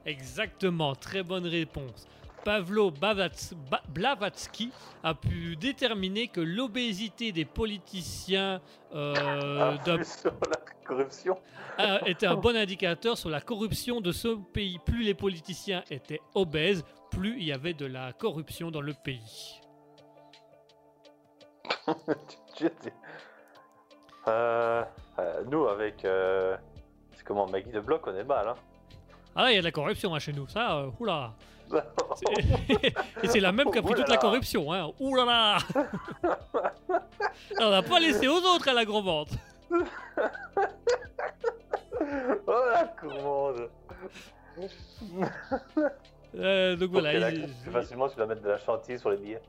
Exactement, très bonne réponse. Pavlo Bavats- Ba- Blavatsky a pu déterminer que l'obésité des politiciens euh,
Ah, sur la corruption
a- était un bon indicateur sur la corruption de ce pays. Plus les politiciens étaient obèses, plus il y avait de la corruption dans le pays.
Euh, euh, Nous, avec. euh, C'est comment Maggie de Bloc, on est mal, hein
Ah il y a de la corruption hein, chez nous, ça, oula Et c'est la même qui a pris toute la corruption, hein. Ouh là là On n'a pas laissé aux autres à la vente.
Oh la commande
Euh, donc voilà. Il-
plus facilement, tu vas mettre de la chantilly sur les billets.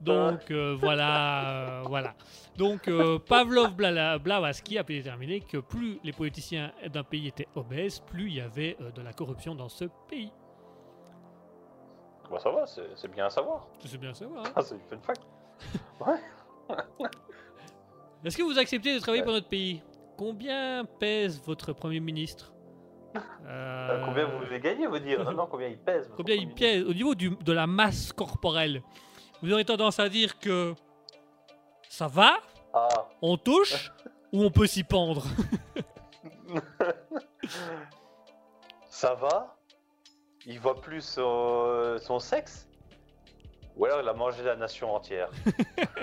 Donc euh, voilà, euh, voilà. Donc euh, Pavlov Blavatsky a pu déterminer que plus les politiciens d'un pays étaient obèses, plus il y avait euh, de la corruption dans ce pays.
Bah ça va, c'est bien à savoir.
C'est bien savoir. hein.
Ah, c'est fun fact. Ouais.
Est-ce que vous acceptez de travailler
Ouais.
pour notre pays? Combien pèse votre premier ministre? Euh,
Combien vous voulez gagner, vous dire? Non, non, combien il pèse
Combien il pèse? au niveau du- de la masse corporelle Vous aurez tendance à dire que ça va,
Ah,
on touche ou on peut s'y pendre?
Ça va? Il voit plus son, son sexe? Ou alors il a mangé la nation entière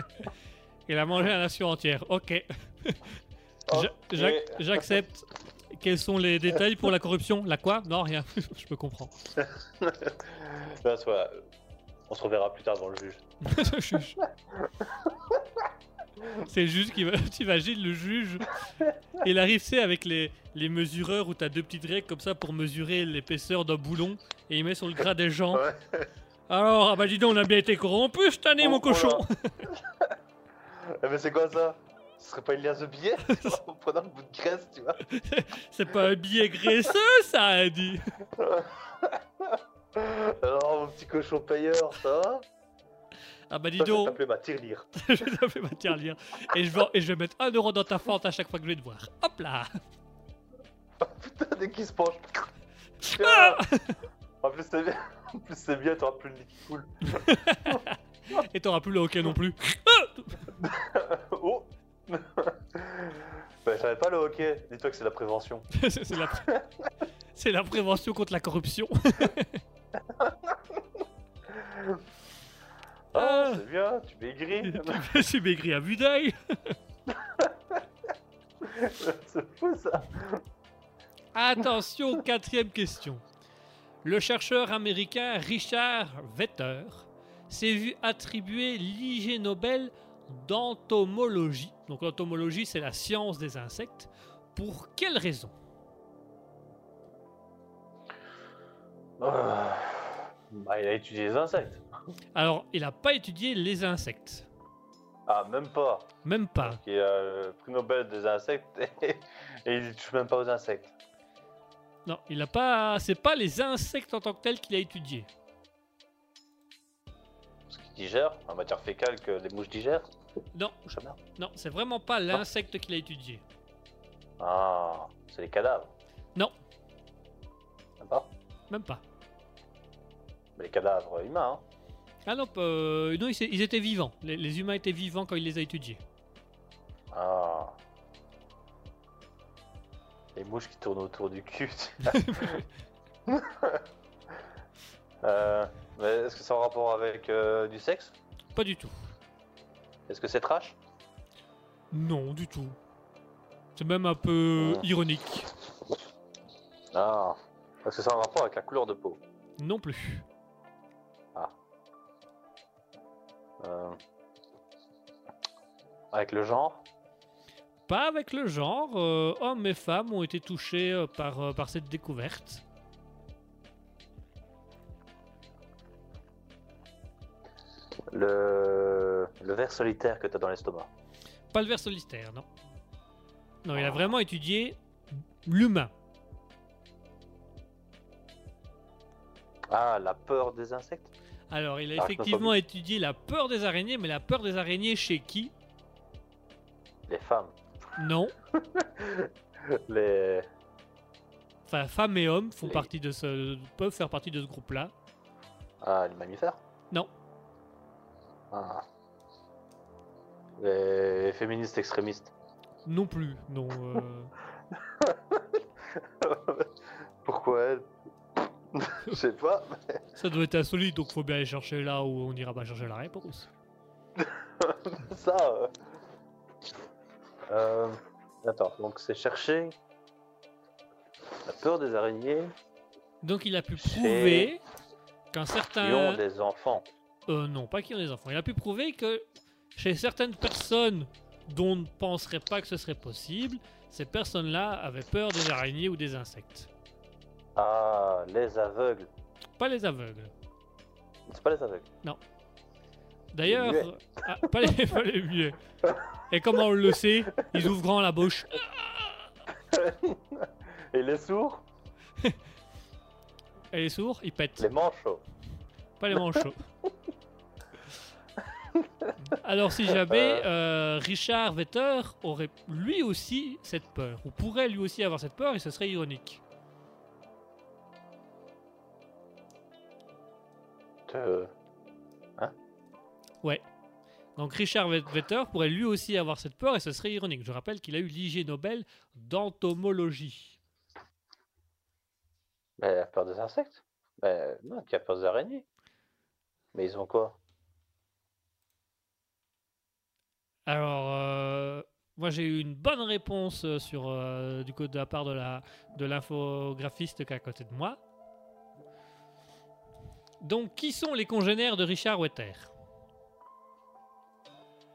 Il a mangé la nation entière. Ok. J'a-
Ok.
j'ac- J'accepte. Quels sont les détails pour la corruption? La quoi? Non, rien. Je peux comprendre.
On se reverra plus tard dans le juge.
Juge. C'est le juge qui va. T'imagines le juge Il arrive, c'est avec les, les mesureurs où t'as deux petites règles comme ça pour mesurer l'épaisseur d'un boulon et il met sur le gras des gens.
Ouais.
Alors, ah bah dis donc, on a bien été corrompu cette année,
Oh,
mon cochon
voilà. Eh, mais c'est quoi ça? Ce serait pas une liasse de billets? En prenant le bout de graisse, tu vois
C'est pas un billet graisseux, ça, a dit
Alors, mon petit cochon payeur, ça va?
Ah bah dis
Ça, je vais
donc,
t'appeler ma tirelire.
je vais t'appeler ma tirelire. Et je, vais, et je vais mettre un euro dans ta fente à chaque fois que je vais te voir. Hop là
Putain, dès qu'il se penche.
Ah
en plus, c'est bien, en plus, c'est bien, t'auras plus le qui coule.
Et t'auras plus le hockey non plus.
oh bah, Je savais pas le hockey. Dis-toi que c'est la prévention.
c'est c'est la... c'est la prévention contre la corruption.
Ah,
Ah.
c'est bien, tu maigris.
suis maigri à vue d'œil.
c'est fou ça.
Attention, quatrième question. Le chercheur américain Richard Vetter s'est vu attribuer l'IG Nobel d'entomologie. Donc l'entomologie, c'est la science des insectes. Pour quelle raison?
Ah. Bah, il a étudié les insectes.
Alors, il n'a pas étudié les insectes.
Ah, même pas.
Même pas.
Il a le prix Nobel des insectes et, et il touche même pas aux insectes.
Non, il n'a pas. C'est pas les insectes en tant que tels qu'il a étudié.
Ce qu'il digère, en matière fécale que les mouches digèrent.
Non, non, c'est vraiment pas l'insecte qu'il a étudié.
Ah, c'est les cadavres.
Non,
Même pas.
même pas.
Mais les cadavres humains, hein.
Ah non, euh, non, ils, ils étaient vivants. Les, les humains étaient vivants quand il les a étudiés.
Ah. Les mouches qui tournent autour du cul. euh, mais est-ce que c'est en rapport avec euh, du sexe?
Pas du tout.
Est-ce que c'est trash?
Non, du tout. C'est même un peu
Oh.
ironique.
Ah. Est-ce que c'est en rapport avec la couleur de peau?
Non plus.
Avec le genre
Pas avec le genre. euh, hommes et femmes ont été touchés euh, par, euh, par cette découverte.
Le, le ver solitaire que tu as dans l'estomac.
Pas le ver solitaire, non. Non, il a
Ah.
vraiment étudié l'humain.
Ah, la peur des insectes?
Alors, il a
Arachnophobie.
effectivement étudié la peur des araignées, mais la peur des araignées chez qui?
Les femmes.
Non.
Les.
Enfin, femmes et hommes font
Les-
partie de ce, peuvent faire partie de ce groupe-là.
Ah, les mammifères?
Non.
Ah. Les féministes extrémistes?
Non plus. Non. euh,
Pourquoi Je sais pas.
ça doit être insolite, donc faut bien aller chercher là où on ira pas chercher la réponse.
Ça. euh. Euh, Attends, donc c'est chercher la peur des araignées
Donc il a pu prouver qu'un
qui
certain...
ont des enfants.
Euh, non, pas qui ont des enfants. Il a pu prouver que chez certaines personnes dont on ne penserait pas que ce serait possible, ces personnes-là avaient peur des araignées ou des insectes.
Ah, les aveugles.
Pas les aveugles.
C'est pas les aveugles.
D'ailleurs,
muets.
ah, pas, les, pas les muets. Et comment on le sait Ils ouvrent grand la bouche.
Et les sourds?
Et les sourds, ils pètent.
Les manchots.
Pas les manchots. Alors si jamais euh, Richard Vetter aurait lui aussi cette peur, ou pourrait lui aussi avoir cette peur, et ce serait ironique.
De...
Donc Richard Vet- Vetter pourrait lui aussi avoir cette peur, et ce serait ironique. Je rappelle qu'il a eu l'IG Nobel d'entomologie.
Mais la peur des insectes Mais non, qui a peur des araignées. Mais ils ont quoi?
Alors, euh, moi j'ai eu une bonne réponse euh, sur, euh, du coup, de la part de la de l'infographiste qui est à côté de moi. Donc, qui sont les congénères de Richard Vetter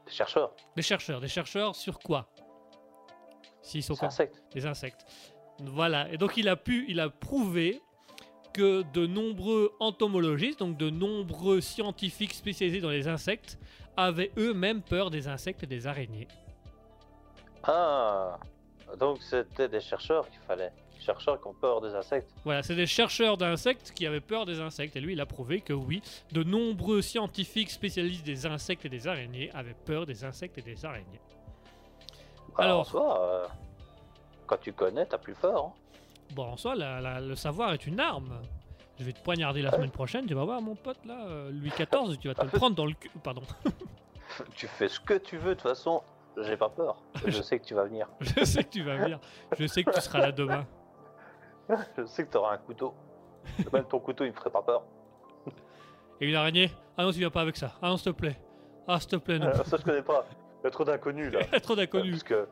Des chercheurs.
Des chercheurs. Des chercheurs sur quoi? S'ils sont
Des insectes.
des insectes. Voilà. Et donc il a pu, il a prouvé que de nombreux entomologistes, donc de nombreux scientifiques spécialisés dans les insectes, avaient eux-mêmes peur des insectes et des araignées.
Ah donc c'était des chercheurs qu'il fallait. Chercheurs qui ont peur des insectes.
Voilà, c'est des chercheurs d'insectes qui avaient peur des insectes. Et lui, il a prouvé que oui, de nombreux scientifiques spécialistes des insectes et des araignées avaient peur des insectes et des araignées.
Bah,
Alors-
En soi, euh, quand tu connais, t'as plus peur. hein.
Bon, en soi, la- la- le savoir est une arme. Je vais te poignarder la
Ouais.
semaine prochaine, tu vas voir mon pote là, euh, Louis XIV, tu vas te le prendre dans le cul. Pardon.
Tu fais ce que tu veux, de toute façon, j'ai pas peur. Je sais que tu vas venir.
Je sais que tu vas venir. Je sais que tu seras là demain.
Je sais que t'auras un couteau. Même ton couteau, il me ferait pas peur.
Et une araignée? Ah non, tu viens pas avec ça. Ah non, s'il te plaît. Ah, s'il te plaît, non.
Euh, ça, je connais pas. Il y a trop d'inconnus là.
Trop d'inconnus.
Parce que.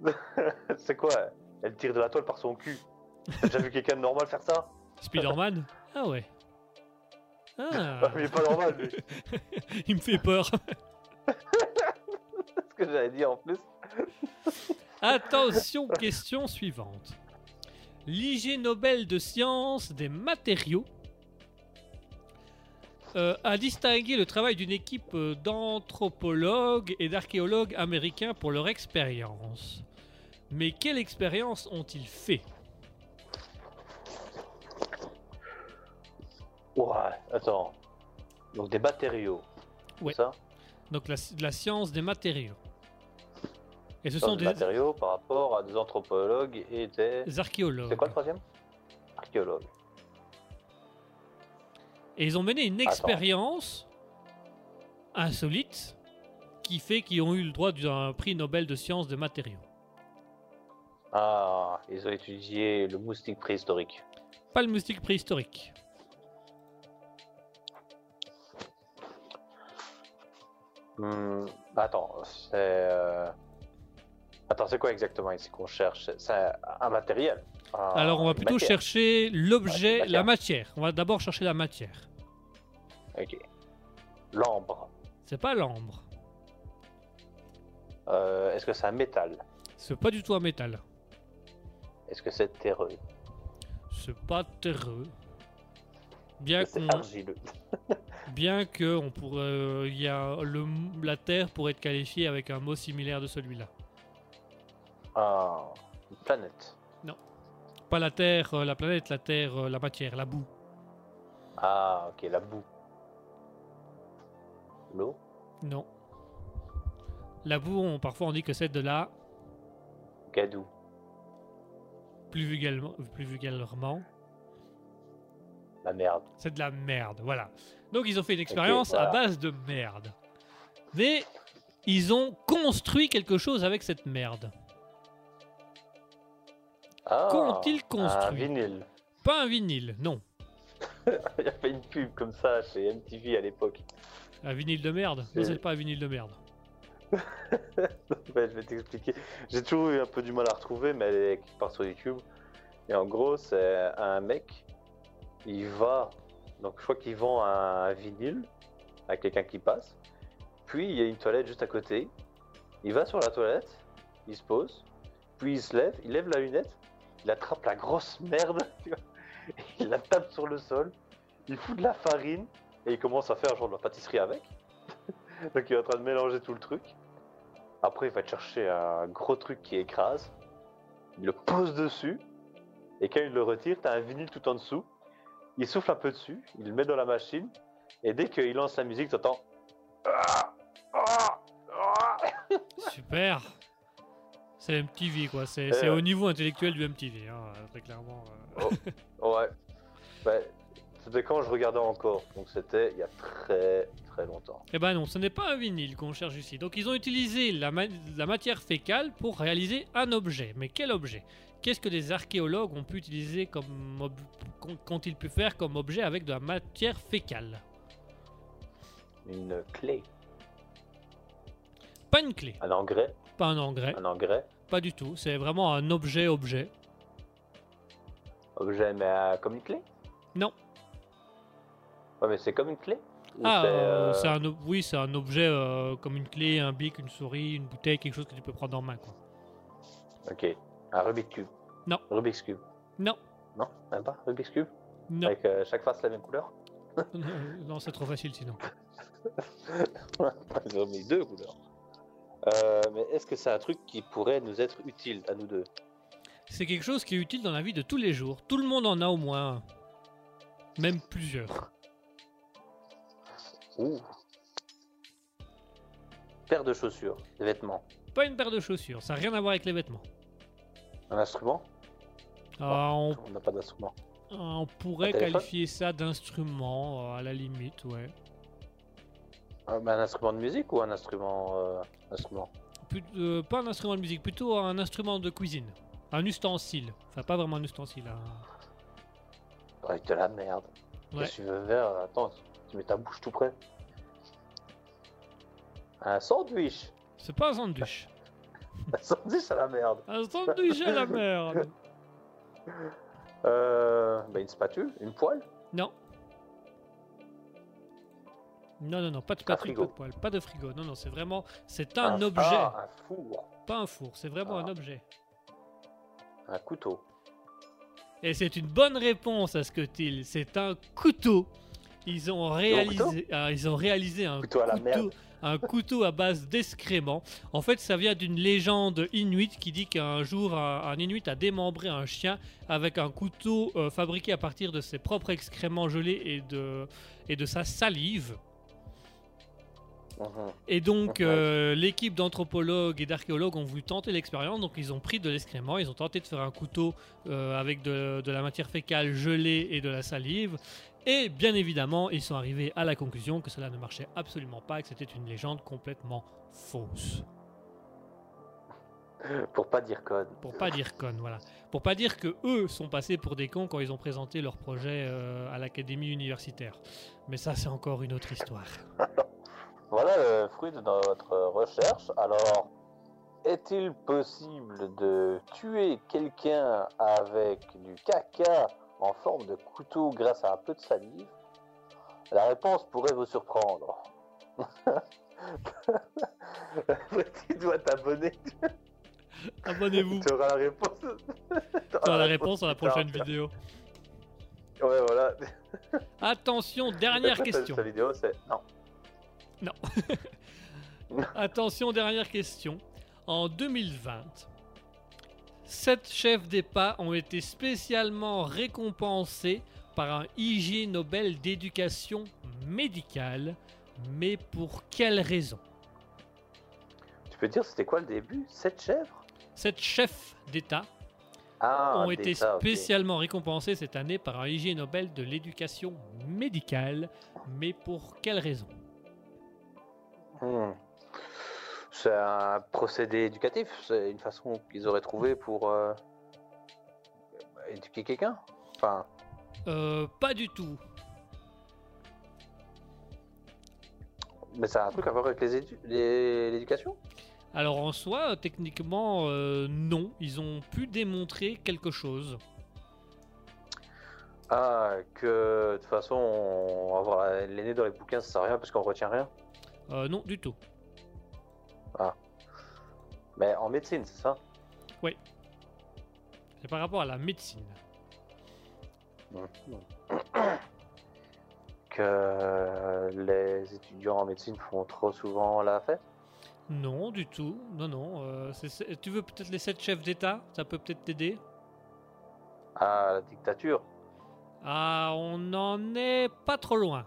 C'est quoi? Elle tire de la toile par son cul. T'as déjà vu quelqu'un de normal faire ça?
Spider-Man? Ah ouais. Ah,
mais il est pas normal, lui.
il me fait peur.
C'est ce que j'allais dire en plus.
Attention, question suivante. L'IG Nobel de sciences des matériaux euh, a distingué le travail d'une équipe euh, d'anthropologues et d'archéologues américains pour leur expérience. Mais quelle expérience ont-ils fait?
Ouais, attends. Donc des matériaux.
Ouais.
Ça?
Donc la science des matériaux. Et ce sont
des
des,
matériaux par rapport à des anthropologues et des.
des archéologues.
C'est quoi le troisième? Archéologues.
Et ils ont mené une
Attends.
expérience insolite qui fait qu'ils ont eu le droit d'un prix Nobel de sciences des matériaux.
Ah, ils ont étudié le moustique préhistorique.
Pas le moustique préhistorique.
Hmm, attends, c'est. euh, Attends, c'est quoi exactement ici qu'on cherche? C'est- un matériel. Un-
Alors on va plutôt
matière.
chercher l'objet, la matière. On va d'abord chercher la matière.
Ok. L'ambre.
C'est pas l'ambre.
Euh, Est-ce que c'est un métal?
C'est pas du tout un métal.
Est-ce que c'est terreux?
C'est pas terreux. Bien qu'on,
argileux?
Bien que on pourrait, il y a le, la Terre pourrait être qualifiée avec un mot similaire de celui-là.
Ah, une planète.
Pas la Terre, euh, la planète, la Terre, euh, la matière, la boue.
Ah, ok, la boue. L'eau?
Non. La boue, on- parfois on dit que c'est de la,
Gadou.
plus vulgairement, plus vulgairement,
La merde.
c'est de la merde. Voilà. Donc ils ont fait une expérience à
voilà.
base de merde. Mais ils ont construit quelque chose avec cette merde.
Ah,
Qu'ont-ils
Un
construit
vinyle.
Pas un vinyle, non.
Il y a fait une pub comme ça chez MTV à l'époque.
Un vinyle de merde Non,
C'est-
pas un vinyle de merde.
Ouais, je vais t'expliquer. J'ai toujours eu un peu du mal à retrouver, mais elle est quelque part sur YouTube. Et en gros, c'est un mec. Il va. Donc, je crois qu'il vend un vinyle à quelqu'un qui passe. Puis, il y a une toilette juste à côté. Il va sur la toilette. Il se pose. Puis, il se lève. Il lève la lunette. Il attrape la grosse merde. tu Il la tape sur le sol. Il fout de la farine. Et il commence à faire genre de la pâtisserie avec. Donc, il est en train de mélanger tout le truc. Après, il va chercher un gros truc qui écrase. Il le pose dessus. Et quand il le retire, t'as un vinyle tout en dessous. Il souffle un peu dessus. Il le met dans la machine. Et dès qu'il lance la musique, t'entends.
Super C'est MTV quoi, c'est
Euh.
au niveau intellectuel du MTV, hein, très clairement. euh.
Ouais. Bah, c'était quand je regardais encore? Donc c'était il y a très très longtemps.
Eh ben non, ce n'est pas un vinyle qu'on cherche ici. Donc ils ont utilisé la, ma- la matière fécale pour réaliser un objet. Mais quel objet? Qu'est-ce que des archéologues ont pu utiliser comme qu'ont-ils pu faire comme objet avec de la matière fécale?
Une clé.
Pas une clé,
Un engrais.
Pas un engrais,
Un engrais.
pas du tout. C'est vraiment un objet-objet.
Objet, mais euh, comme une clé?
Non.
Ouais, mais c'est comme une clé? Ou
Ah,
c'est,
euh,
euh,
c'est un, oui, c'est un objet euh, comme une clé, un bic, une souris, une bouteille, quelque chose que tu peux prendre en main. Quoi.
Ok. Un Rubik's Cube?
Non.
Rubik's Cube.
Non,
Non, même pas? Rubik's Cube?
Non,
Avec chaque face la même couleur?
Non, non, c'est trop facile sinon.
Ils ont mis deux couleurs. Euh, mais est-ce que c'est un truc qui pourrait nous être utile à nous deux?
C'est quelque chose qui est utile dans la vie de tous les jours. Tout le monde en a au moins un. Même plusieurs.
Ouh. Paire de chaussures, des vêtements,
Pas une paire de chaussures, ça n'a rien à voir avec les vêtements.
un instrument?
Ah, on,
On n'a pas d'instrument.
on pourrait qualifier ça d'instrument, euh, à la limite, ouais.
Ah, un instrument de musique ou un instrument euh, instrument
Plus- euh, pas un instrument de musique, plutôt un instrument de cuisine. Un ustensile. Enfin, pas vraiment un ustensile. un-
Ouais, de la merde.
Ouais.
Qu'est-ce que tu veux faire? Attends, tu mets ta bouche tout près. Un sandwich
C'est pas un sandwich.
Un sandwich à la merde.
Un sandwich à la merde.
Euh, bah une spatule, une poêle?
Non. Non, non, non, pas de pas de poêle, pas de frigo. Non, non, c'est vraiment, c'est un,
Un-
objet,
Ah, un four.
pas un four. C'est vraiment
Ah.
un objet.
Un couteau.
Et c'est une bonne réponse à ce que il. C'est un couteau. Ils ont réalisé, ah, ils ont réalisé un
Couteau
un couteau à base d'excréments. En fait, ça vient d'une légende inuite qui dit qu'un jour, un, un inuit a démembré un chien avec un couteau euh, fabriqué à partir de ses propres excréments gelés et de, et de sa salive. Et donc,
Ouais.
euh, l'équipe d'anthropologues et d'archéologues ont voulu tenter l'expérience. Donc, ils ont pris de l'excrément, ils ont tenté de faire un couteau euh, avec de, de la matière fécale gelée et de la salive. Et bien évidemment, ils sont arrivés à la conclusion que cela ne marchait absolument pas et que c'était une légende complètement fausse.
Pour pas dire code.
Pour pas dire con, voilà. Pour pas dire que eux sont passés pour des cons quand ils ont présenté leur projet euh, à l'académie universitaire. Mais ça, c'est encore une autre histoire.
Voilà le fruit de notre recherche. Alors, est-il possible de tuer quelqu'un avec du caca en forme de couteau grâce à un peu de salive? La réponse pourrait vous surprendre. tu dois t'abonner?
Abonnez-vous.
Tu auras la réponse.
Tu auras la réponse dans la prochaine vidéo.
Ouais, voilà.
Attention, dernière question.
Sa vidéo, c'est non.
Attention, dernière question. En 2020, sept chefs d'EPA ont été spécialement récompensés par un IG Nobel d'éducation médicale. Mais pour quelle raison?
Tu peux dire c'était quoi le début? Sept chèvres
Sept chefs d'État
Ah,
ont été spécialement récompensés cette année par un IG Nobel de l'éducation médicale. Mais pour quelle raison?
Hmm. C'est un procédé éducatif, c'est une façon qu'ils auraient trouvé pour euh, éduquer quelqu'un. Enfin,
Euh, Pas du tout.
mais c'est un truc à voir avec les édu- les- l'éducation?
Alors en soi, techniquement, euh, non. Ils ont pu démontrer quelque chose.
Ah, que de toute façon, on... avoir la- les nez dans les bouquins, ça sert à rien parce qu'on retient rien.
Euh, non, du tout.
Mais en médecine, c'est ça?
C'est par rapport à la médecine.
Que les étudiants en médecine font trop souvent la fête?
Non, du tout. Non, non. euh, c'est- tu veux peut-être les sept chefs d'État? Ça peut peut-être t'aider?
Ah, la dictature?
Ah, on n'en est pas trop loin.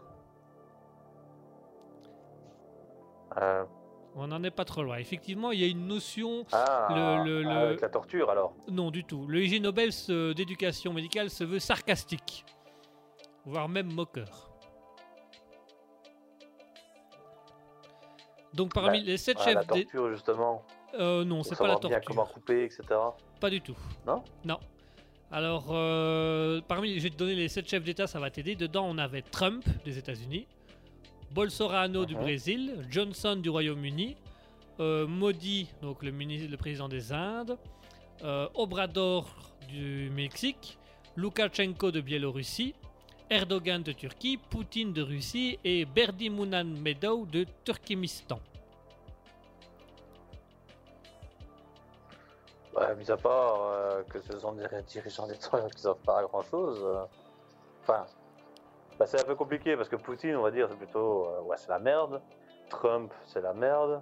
Euh,
On n'en est pas trop loin. Effectivement, il y a une notion...
Ah,
Le- le-
ah,
le-
la torture alors
Non, du tout. Le IG Nobel d'éducation médicale se veut sarcastique. Voire même moqueur. Donc parmi les sept
Ah, La
chefs d'État...
torture, justement.
Euh, non, c'est pas la
bien
torture.
comment couper, etc.
Pas du tout.
Non?
Non. Alors, euh, parmi, je vais te donner les 7 chefs d'État, ça va t'aider. Dedans, on avait Trump des États-Unis, Bolsonaro du
Mhm.
Brésil, Johnson du Royaume-Uni, euh, Modi, donc le, président des Indes, euh, Obrador du Mexique, Loukachenko de Biélorussie, Erdogan de Turquie, Poutine de Russie et Berdimunan Medov de Turkménistan.
Mis à part euh, que ce sont des dirigeants d'État qui savent pas grand chose. Enfin, bah, c'est un peu compliqué parce que Poutine, on va dire, c'est plutôt. euh, ouais, c'est la merde. Trump, c'est la merde.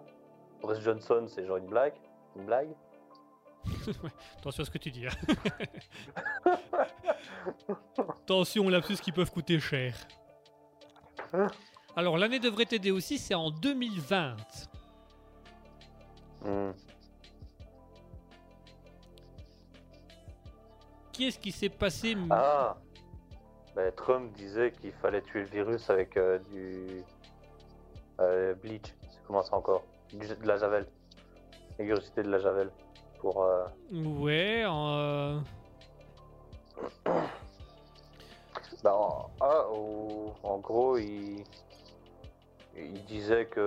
Boris Johnson, c'est genre une blague. Une blague.
Attention à ce que tu dis. hein. Attention aux lapsus qui peuvent coûter cher. Alors, l'année devrait t'aider aussi, c'est en 2020.
Hmm.
Qu'est-ce qui s'est passé
Ah Ben, Trump disait qu'il fallait tuer le virus avec euh, du. euh, bleach. C'est comment ça encore Du- De la javel. Rigorosité de la javel. Pour. euh,
Ouais, euh,
bah, en, ah, en gros, il. Il disait qu'il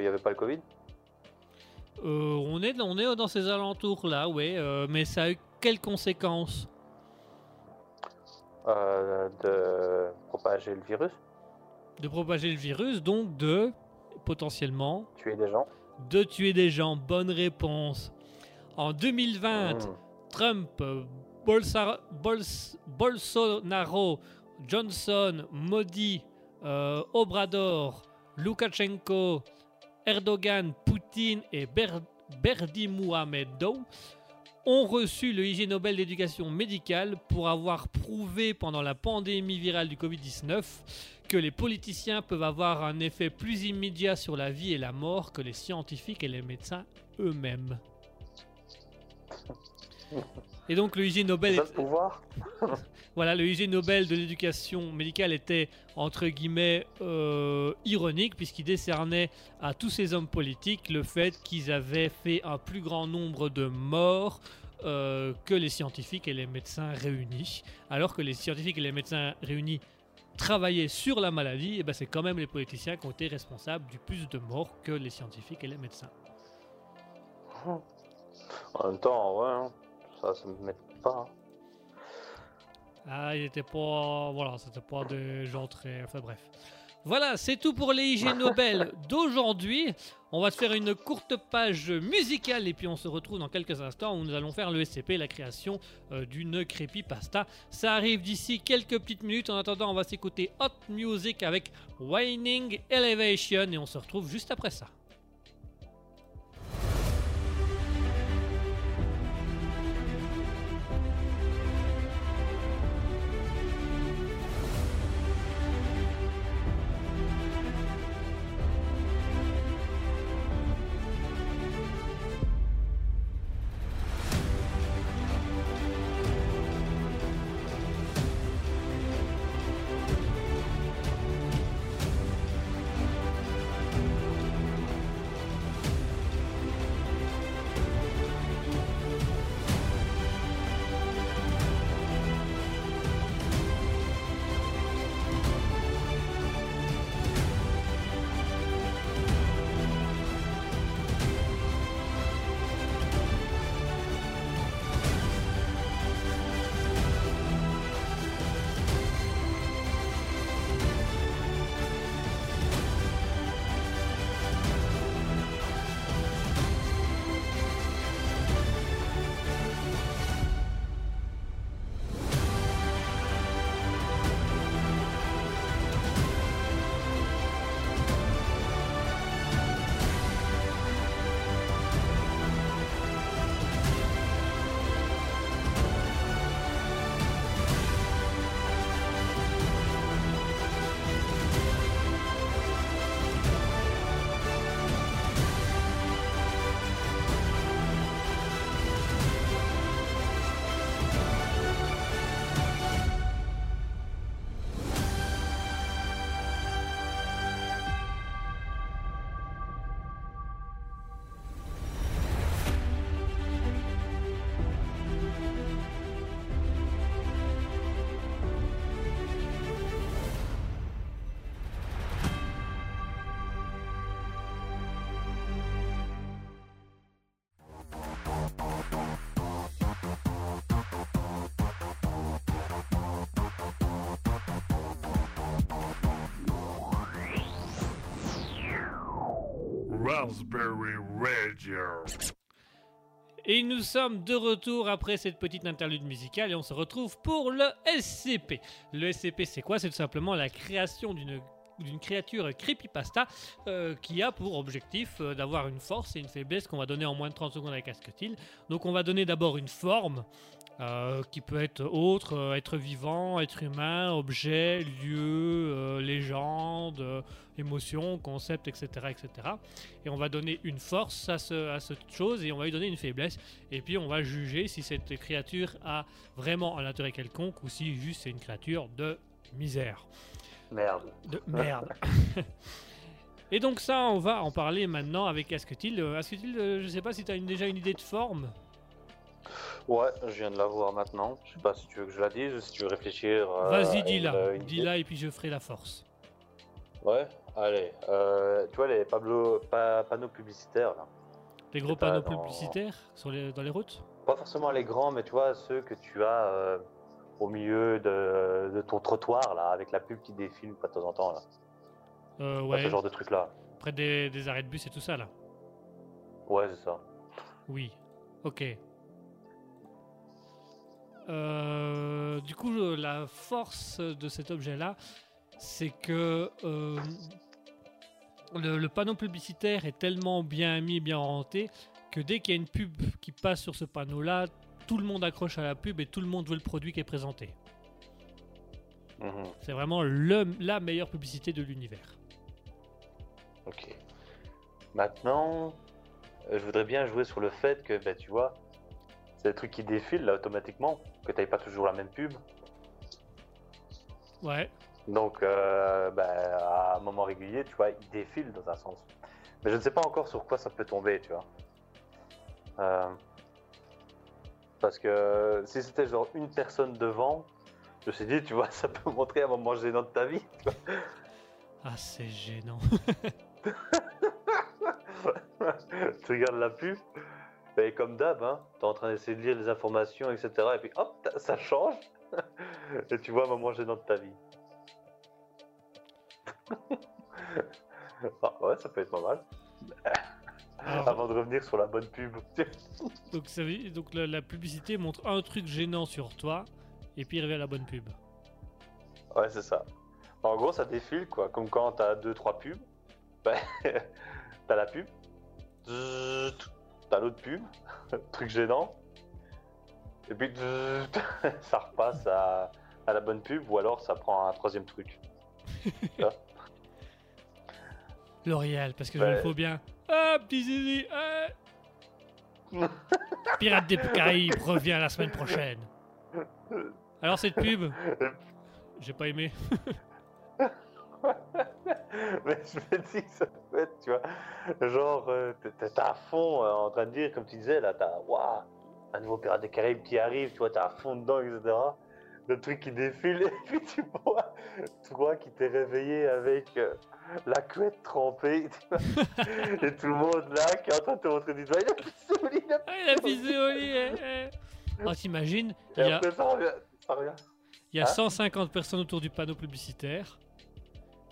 n'y avait pas le Covid.
euh, on, est, on est dans ces alentours-là, ouais, euh, mais ça a eu quelles conséquences?
Euh, de propager le virus,
De propager le virus, donc de, potentiellement,
tuer des gens.
de tuer des gens. Bonne réponse. En 2020,
Hmm.
Trump, Bolsa- Bols- Bolsonaro, Johnson, Modi, euh, Obrador, Loukachenko, Erdogan, Poutine et Ber Berdimuhamedow ont reçu le IG Nobel d'éducation médicale pour avoir prouvé pendant la pandémie virale du Covid-19 que les politiciens peuvent avoir un effet plus immédiat sur la vie et la mort que les scientifiques et les médecins eux-mêmes. Et donc le IG Nobel est-
pouvoir
voilà, le IG Nobel de l'éducation médicale était entre guillemets euh, ironique puisqu'il décernait à tous ces hommes politiques le fait qu'ils avaient fait un plus grand nombre de morts euh, que les scientifiques et les médecins réunis. Alors que les scientifiques et les médecins réunis travaillaient sur la maladie, et ben c'est quand même les politiciens qui ont été responsables du plus de morts que les scientifiques et les médecins.
En même temps, ouais, hein, ça, ça me met pas. hein.
Ah, il était pas. Voilà, c'était pas des gens très. Enfin bref. Voilà, c'est tout pour les IG Nobel d'aujourd'hui. On va se faire une courte page musicale et puis on se retrouve dans quelques instants où nous allons faire le SCP, la création euh, d'une creepypasta. Ça arrive d'ici quelques petites minutes. En attendant, on va s'écouter Hot Music avec Whining Elevation et on se retrouve juste après ça. Et nous sommes de retour après cette petite interlude musicale et on se retrouve pour le SCP. Le SCP, c'est quoi? C'est tout simplement la création d'une d'une créature creepypasta euh, qui a pour objectif euh, d'avoir une force et une faiblesse qu'on va donner en moins de 30 secondes avec Asketil. Donc on va donner d'abord une forme euh, qui peut être autre, être vivant, être humain, objet, lieu, légende, émotion, concept, etc., etc. Et on va donner une force à, ce, à cette chose et on va lui donner une faiblesse. Et puis on va juger si cette créature a vraiment un intérêt quelconque ou si juste c'est une créature de misère.
Merde.
De merde. Et donc ça, on va en parler maintenant avec Asketil. Euh, Asketil, euh, je sais pas si tu as déjà une idée de forme.
Ouais, je viens de la voir maintenant. Je sais pas si tu veux que je la dise ou si tu veux réfléchir. euh,
Vas-y, dis-la. Dis-la et puis je ferai la force.
Ouais, allez. Euh, tu vois les Pablo, pa- panneaux publicitaires là.
Les gros panneaux
dans-
publicitaires sur les, dans les routes?
Pas forcément les grands, mais tu vois ceux que tu as euh, au milieu de, de ton trottoir là, avec la pub qui défile pas de temps en temps là.
euh,
Pas
Ouais,
Ce genre de truc là.
près des, des arrêts de bus et tout ça là.
Ouais, c'est ça.
Oui. Ok. Du coup, la force de cet objet-là, c'est que euh, le, le panneau publicitaire est tellement bien mis, bien orienté, que dès qu'il y a une pub qui passe sur ce panneau-là, tout le monde accroche à la pub et tout le monde veut le produit qui est présenté.
Mhm,
C'est vraiment le, la meilleure publicité de l'univers.
Ok. Maintenant, euh, je voudrais bien jouer sur le fait que, bah, tu vois, c'est des trucs qui défilent là automatiquement, que t'avais pas toujours la même pub.
Ouais.
Donc, euh, bah, à un moment régulier, tu vois, il défile dans un sens. Mais je ne sais pas encore sur quoi ça peut tomber, tu vois. Euh, parce que si c'était genre une personne devant, je me suis dit, tu vois, ça peut montrer un moment gênant de ta vie. tu vois.
Ah, c'est gênant.
tu regardes la pub, et comme d'hab, hein, t'es en train d'essayer de lire les informations, etc. Et puis hop, ça change. et tu vois un moment gênant de ta vie. Ah, ouais, ça peut être pas mal.
Alors,
Avant de revenir sur la bonne pub.
donc, ça veut- donc la, la publicité montre un truc gênant sur toi et puis il revient à la bonne pub.
ouais, c'est ça. En gros, ça défile, quoi. Comme quand t'as 2-3 pubs. bah, t'as la pub. T'as l'autre pub. truc gênant. Et puis ça repasse à, à la bonne pub ou alors ça prend un troisième truc.
L'Oréal, parce que je le faut bien. Ah, petit zizi, ah. Pirate des Caraïbes revient la semaine prochaine. Alors cette pub, j'ai pas aimé.
Mais je me dis que ça peut être, tu vois, genre, euh, t'es- t'es à fond euh, en train de dire, comme tu disais, là, t'as, waouh, un nouveau Pirate des Caraïbes qui arrive, tu vois, t'es à fond dedans, etc. Le truc qui défile, et puis tu vois, toi qui t'es réveillé avec euh, la couette trempée, et tout le monde là qui est en train de te montrer du doigt, il a pissé au lit, il a
pissé au lit. eh, eh. Oh, t'imagines, il y a,
après ça revient, ça revient.
il y a
Hein
150 personnes autour du panneau publicitaire.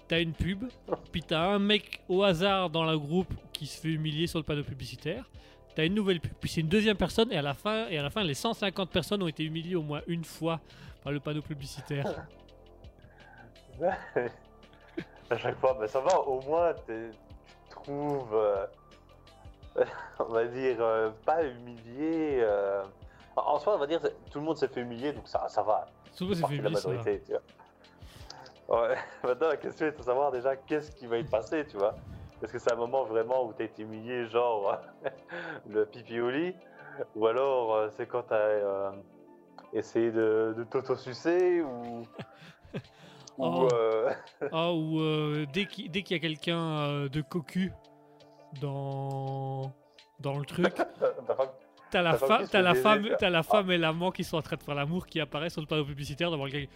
T'as une pub, puis t'as un mec au hasard dans le groupe qui se fait humilier sur le panneau publicitaire. T'as une nouvelle pub, puis c'est une deuxième personne, et à la fin, et à la fin, les 150 personnes ont été humiliées au moins une fois par le panneau publicitaire.
à chaque fois, ben ça va, au moins tu te trouves, euh, on va dire, euh, pas humilié. euh, En soi, on va dire, tout le monde s'est fait humilier, donc ça, ça va.
Souvent, c'est fait
la
humilier, ça va.
majorité, tu vois. Ouais, maintenant la question est de savoir déjà qu'est-ce qui va y passer, tu vois. Est-ce que c'est un moment vraiment où t'as été humilié, genre le pipi au lit? Ou alors c'est quand t'as euh, essayé de, de t'auto-sucer ou. Ou
Oh.
euh,
Ah, ou euh, dès qu'il y a quelqu'un euh, de cocu dans, dans le truc, t'as la, fa-
fait
la femme, la femme et l'amant qui sont en train de faire l'amour qui apparaissent sur le panneau publicitaire devant le gars.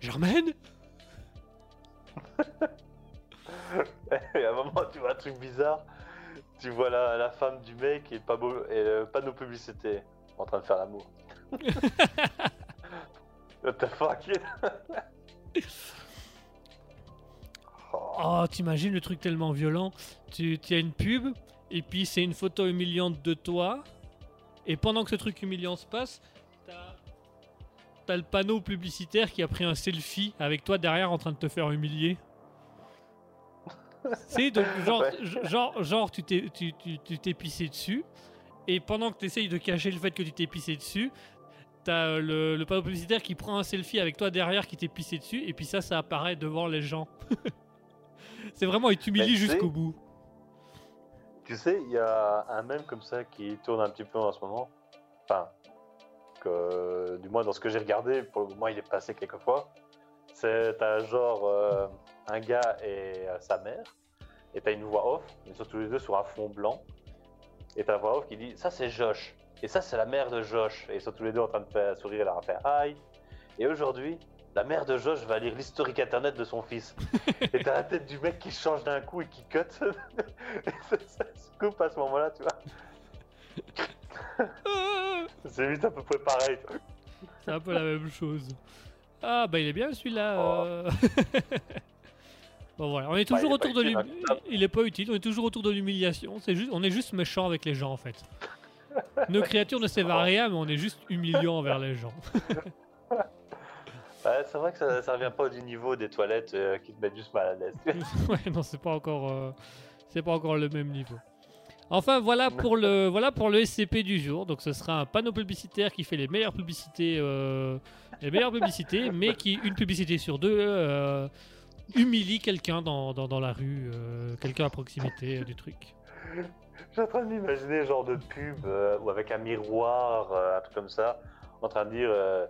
Germaine?
Et à un moment, tu vois un truc bizarre. Tu vois la, la femme du mec et pas beau, et le panneau publicité en train de faire l'amour. What the fuck Oh.
T'imagines le truc tellement violent Tu as une pub, et puis c'est une photo humiliante de toi, et pendant que ce truc humiliant se passe, t'as le panneau publicitaire qui a pris un selfie avec toi derrière en train de te faire humilier. C'est donc genre,
Ouais.
genre, genre tu t'es tu, tu, tu t'es pissé dessus et pendant que tu essayes de cacher le fait que tu t'es pissé dessus, t'as euh, le, le panneau publicitaire qui prend un selfie avec toi derrière qui t'es pissé dessus et puis ça, ça apparaît devant les gens. C'est vraiment, il t'humilie jusqu'au bout.
Tu sais, il y a un mème comme ça qui tourne un petit peu en ce moment. Enfin, que, du moins dans ce que j'ai regardé, pour le moment il est passé quelques fois. C'est t'as genre euh, un gars et euh, sa mère, et t'as une voix off, ils sont tous les deux sur un fond blanc. Et t'as la voix off qui dit Ça c'est Josh, et ça c'est la mère de Josh. Et ils sont tous les deux en train de faire sourire et leur faire Aïe. Et aujourd'hui, la mère de Josh va lire l'historique internet de son fils. et t'as la tête du mec qui change d'un coup et qui cut. et ça, ça se coupe à ce moment-là, tu vois. C'est vite à peu près pareil.
C'est un peu la même chose. Ah bah il est bien celui-là.
Oh.
euh. bon voilà, on est
Bah,
toujours
il est pas
autour de
utile,
l'hum-
hein.
il est pas utile, on est toujours autour de l'humiliation. C'est juste, on est juste méchant avec les gens en fait. Nos créatures ne servent à rien, mais on est juste humiliant envers les gens.
Ouais, c'est vrai que ça, ça revient pas du niveau des toilettes euh, qui te mettent juste mal à l'aise.
ouais, non, c'est pas encore, euh, c'est pas encore le même niveau. Enfin, voilà pour le, voilà pour le SCP du jour. Donc, ce sera un panneau publicitaire qui fait les meilleures publicités, euh, les meilleures publicités, mais qui une publicité sur deux humilie quelqu'un dans, dans, dans la rue, quelqu'un à proximité du truc.
Je suis en train de m'imaginer genre de pub euh, ou avec un miroir, euh, un truc comme ça, en train de dire euh,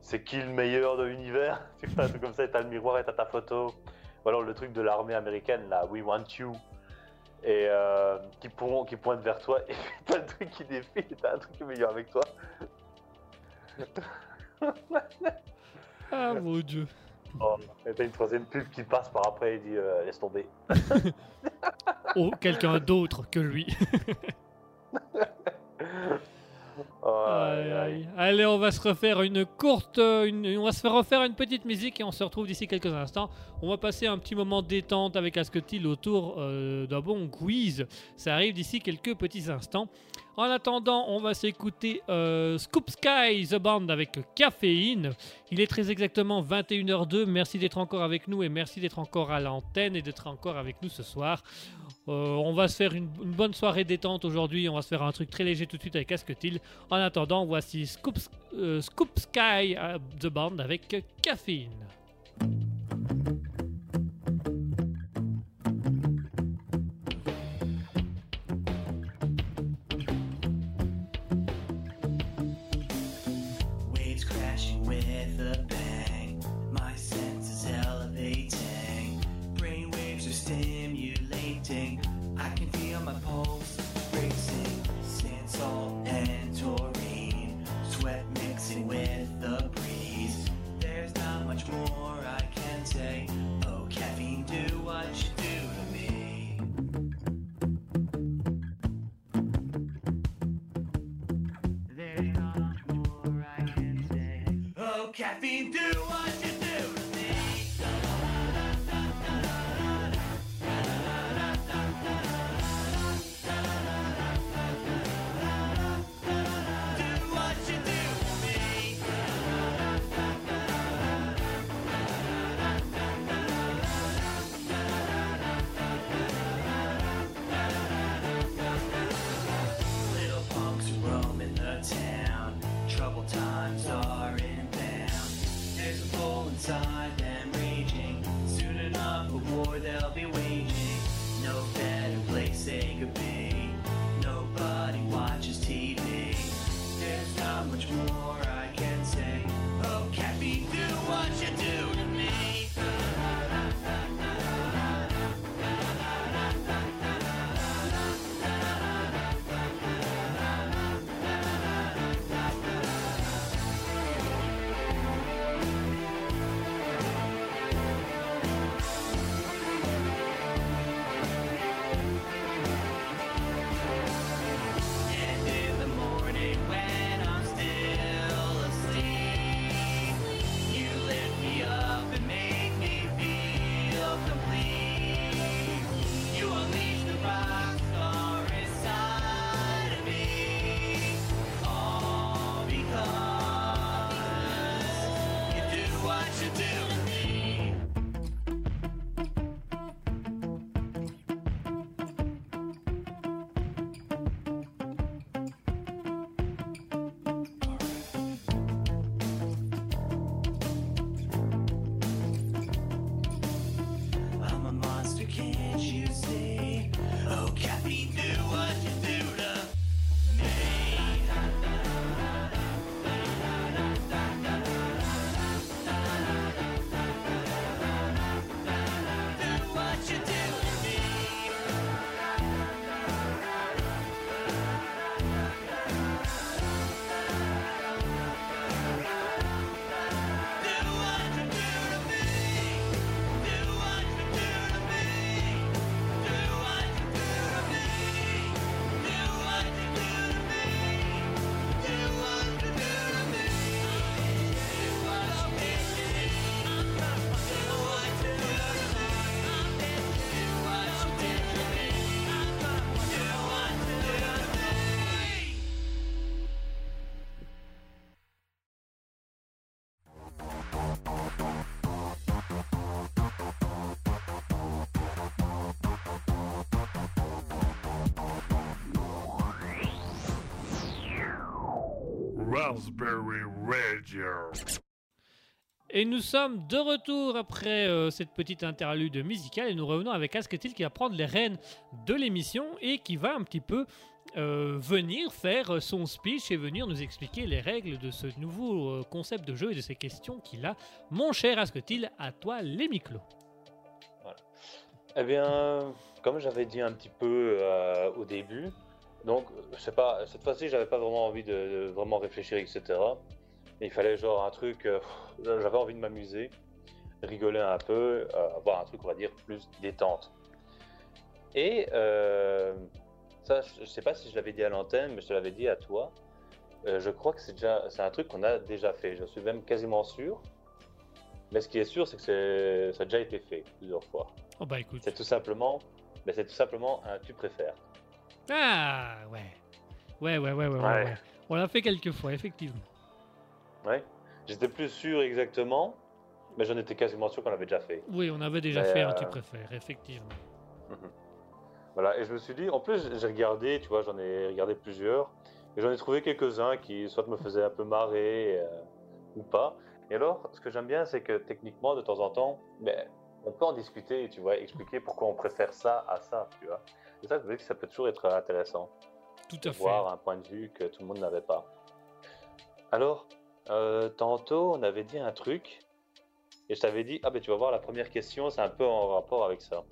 c'est qui le meilleur de l'univers? Tu vois, un truc comme ça, et t'as le miroir et t'as ta photo. Ou alors le truc de l'armée américaine, là, We Want You, et qui, pourront, qui pointe vers toi, et t'as le truc qui défile, et t'as un truc meilleur avec toi.
Ah mon dieu.
Oh, et t'as une troisième pub qui passe par après et dit euh, laisse tomber.
Oh, quelqu'un d'autre que lui. Allez, on va se refaire une courte, une- on va se faire refaire une petite musique et on se retrouve d'ici quelques instants. On va passer un petit moment détente avec Asketil autour euh, d'un bon quiz. Ça arrive d'ici quelques petits instants. En attendant, on va s'écouter euh, Scoop Sky The Band avec caféine. Il est très exactement 21h02. Merci d'être encore avec nous et merci d'être encore à l'antenne et d'être encore avec nous ce soir. Euh, on va se faire une, bonne soirée détente aujourd'hui. On va se faire un truc très léger tout de suite avec Asketil. En attendant, voici Scoop, euh, Sky euh, The Band avec caféine.
Caffeine, do what you do
Raspberry Radio.
Et nous sommes de retour après euh, cette petite interlude musicale et nous revenons avec Asketil qui va prendre les rênes de l'émission et qui va un petit peu euh, venir faire son speech et venir nous expliquer les règles de ce nouveau euh, concept de jeu et de ces questions qu'il a. Mon cher Asketil, à toi les micros.
Eh bien, comme j'avais dit un petit peu euh, au début, donc pas, cette fois-ci j'avais pas vraiment envie de, de vraiment réfléchir, etc. Il fallait genre un truc, euh, j'avais envie de m'amuser, rigoler un peu, euh, avoir un truc on va dire plus détente. Et euh, ça, je sais pas si je l'avais dit à l'antenne, mais je te l'avais dit à toi. Euh, je crois que c'est déjà, c'est un truc qu'on a déjà fait. Je suis même quasiment sûr. Mais ce qui est sûr, c'est que ça a déjà été fait plusieurs fois.
Oh bah écoute.
C'est tout simplement, c'est tout simplement un tu préfères.
Ah ouais. Ouais, ouais, ouais, ouais, ouais.
Ouais.
ouais. On l'a fait quelques fois, effectivement.
Ouais. J'étais plus sûr exactement, mais j'en étais quasiment sûr qu'on l'avait déjà fait.
Oui, on avait déjà
Mais,
fait un
euh,
tu préfères, effectivement.
Voilà. Et je me suis dit, en plus, j'ai regardé, tu vois, j'en ai regardé plusieurs, et j'en ai trouvé quelques-uns qui soit me faisaient un peu marrer euh, ou pas. Et alors, ce que j'aime bien, c'est que techniquement, de temps en temps, ben, on peut en discuter, tu vois, expliquer pourquoi on préfère ça à ça, tu vois. Et ça, je me dis que ça peut toujours être intéressant.
Tout à fait.
voir un point de vue que tout le monde n'avait pas. Alors, euh, tantôt, on avait dit un truc, et je t'avais dit, ah ben tu vas voir, la première question, c'est un peu en rapport avec ça.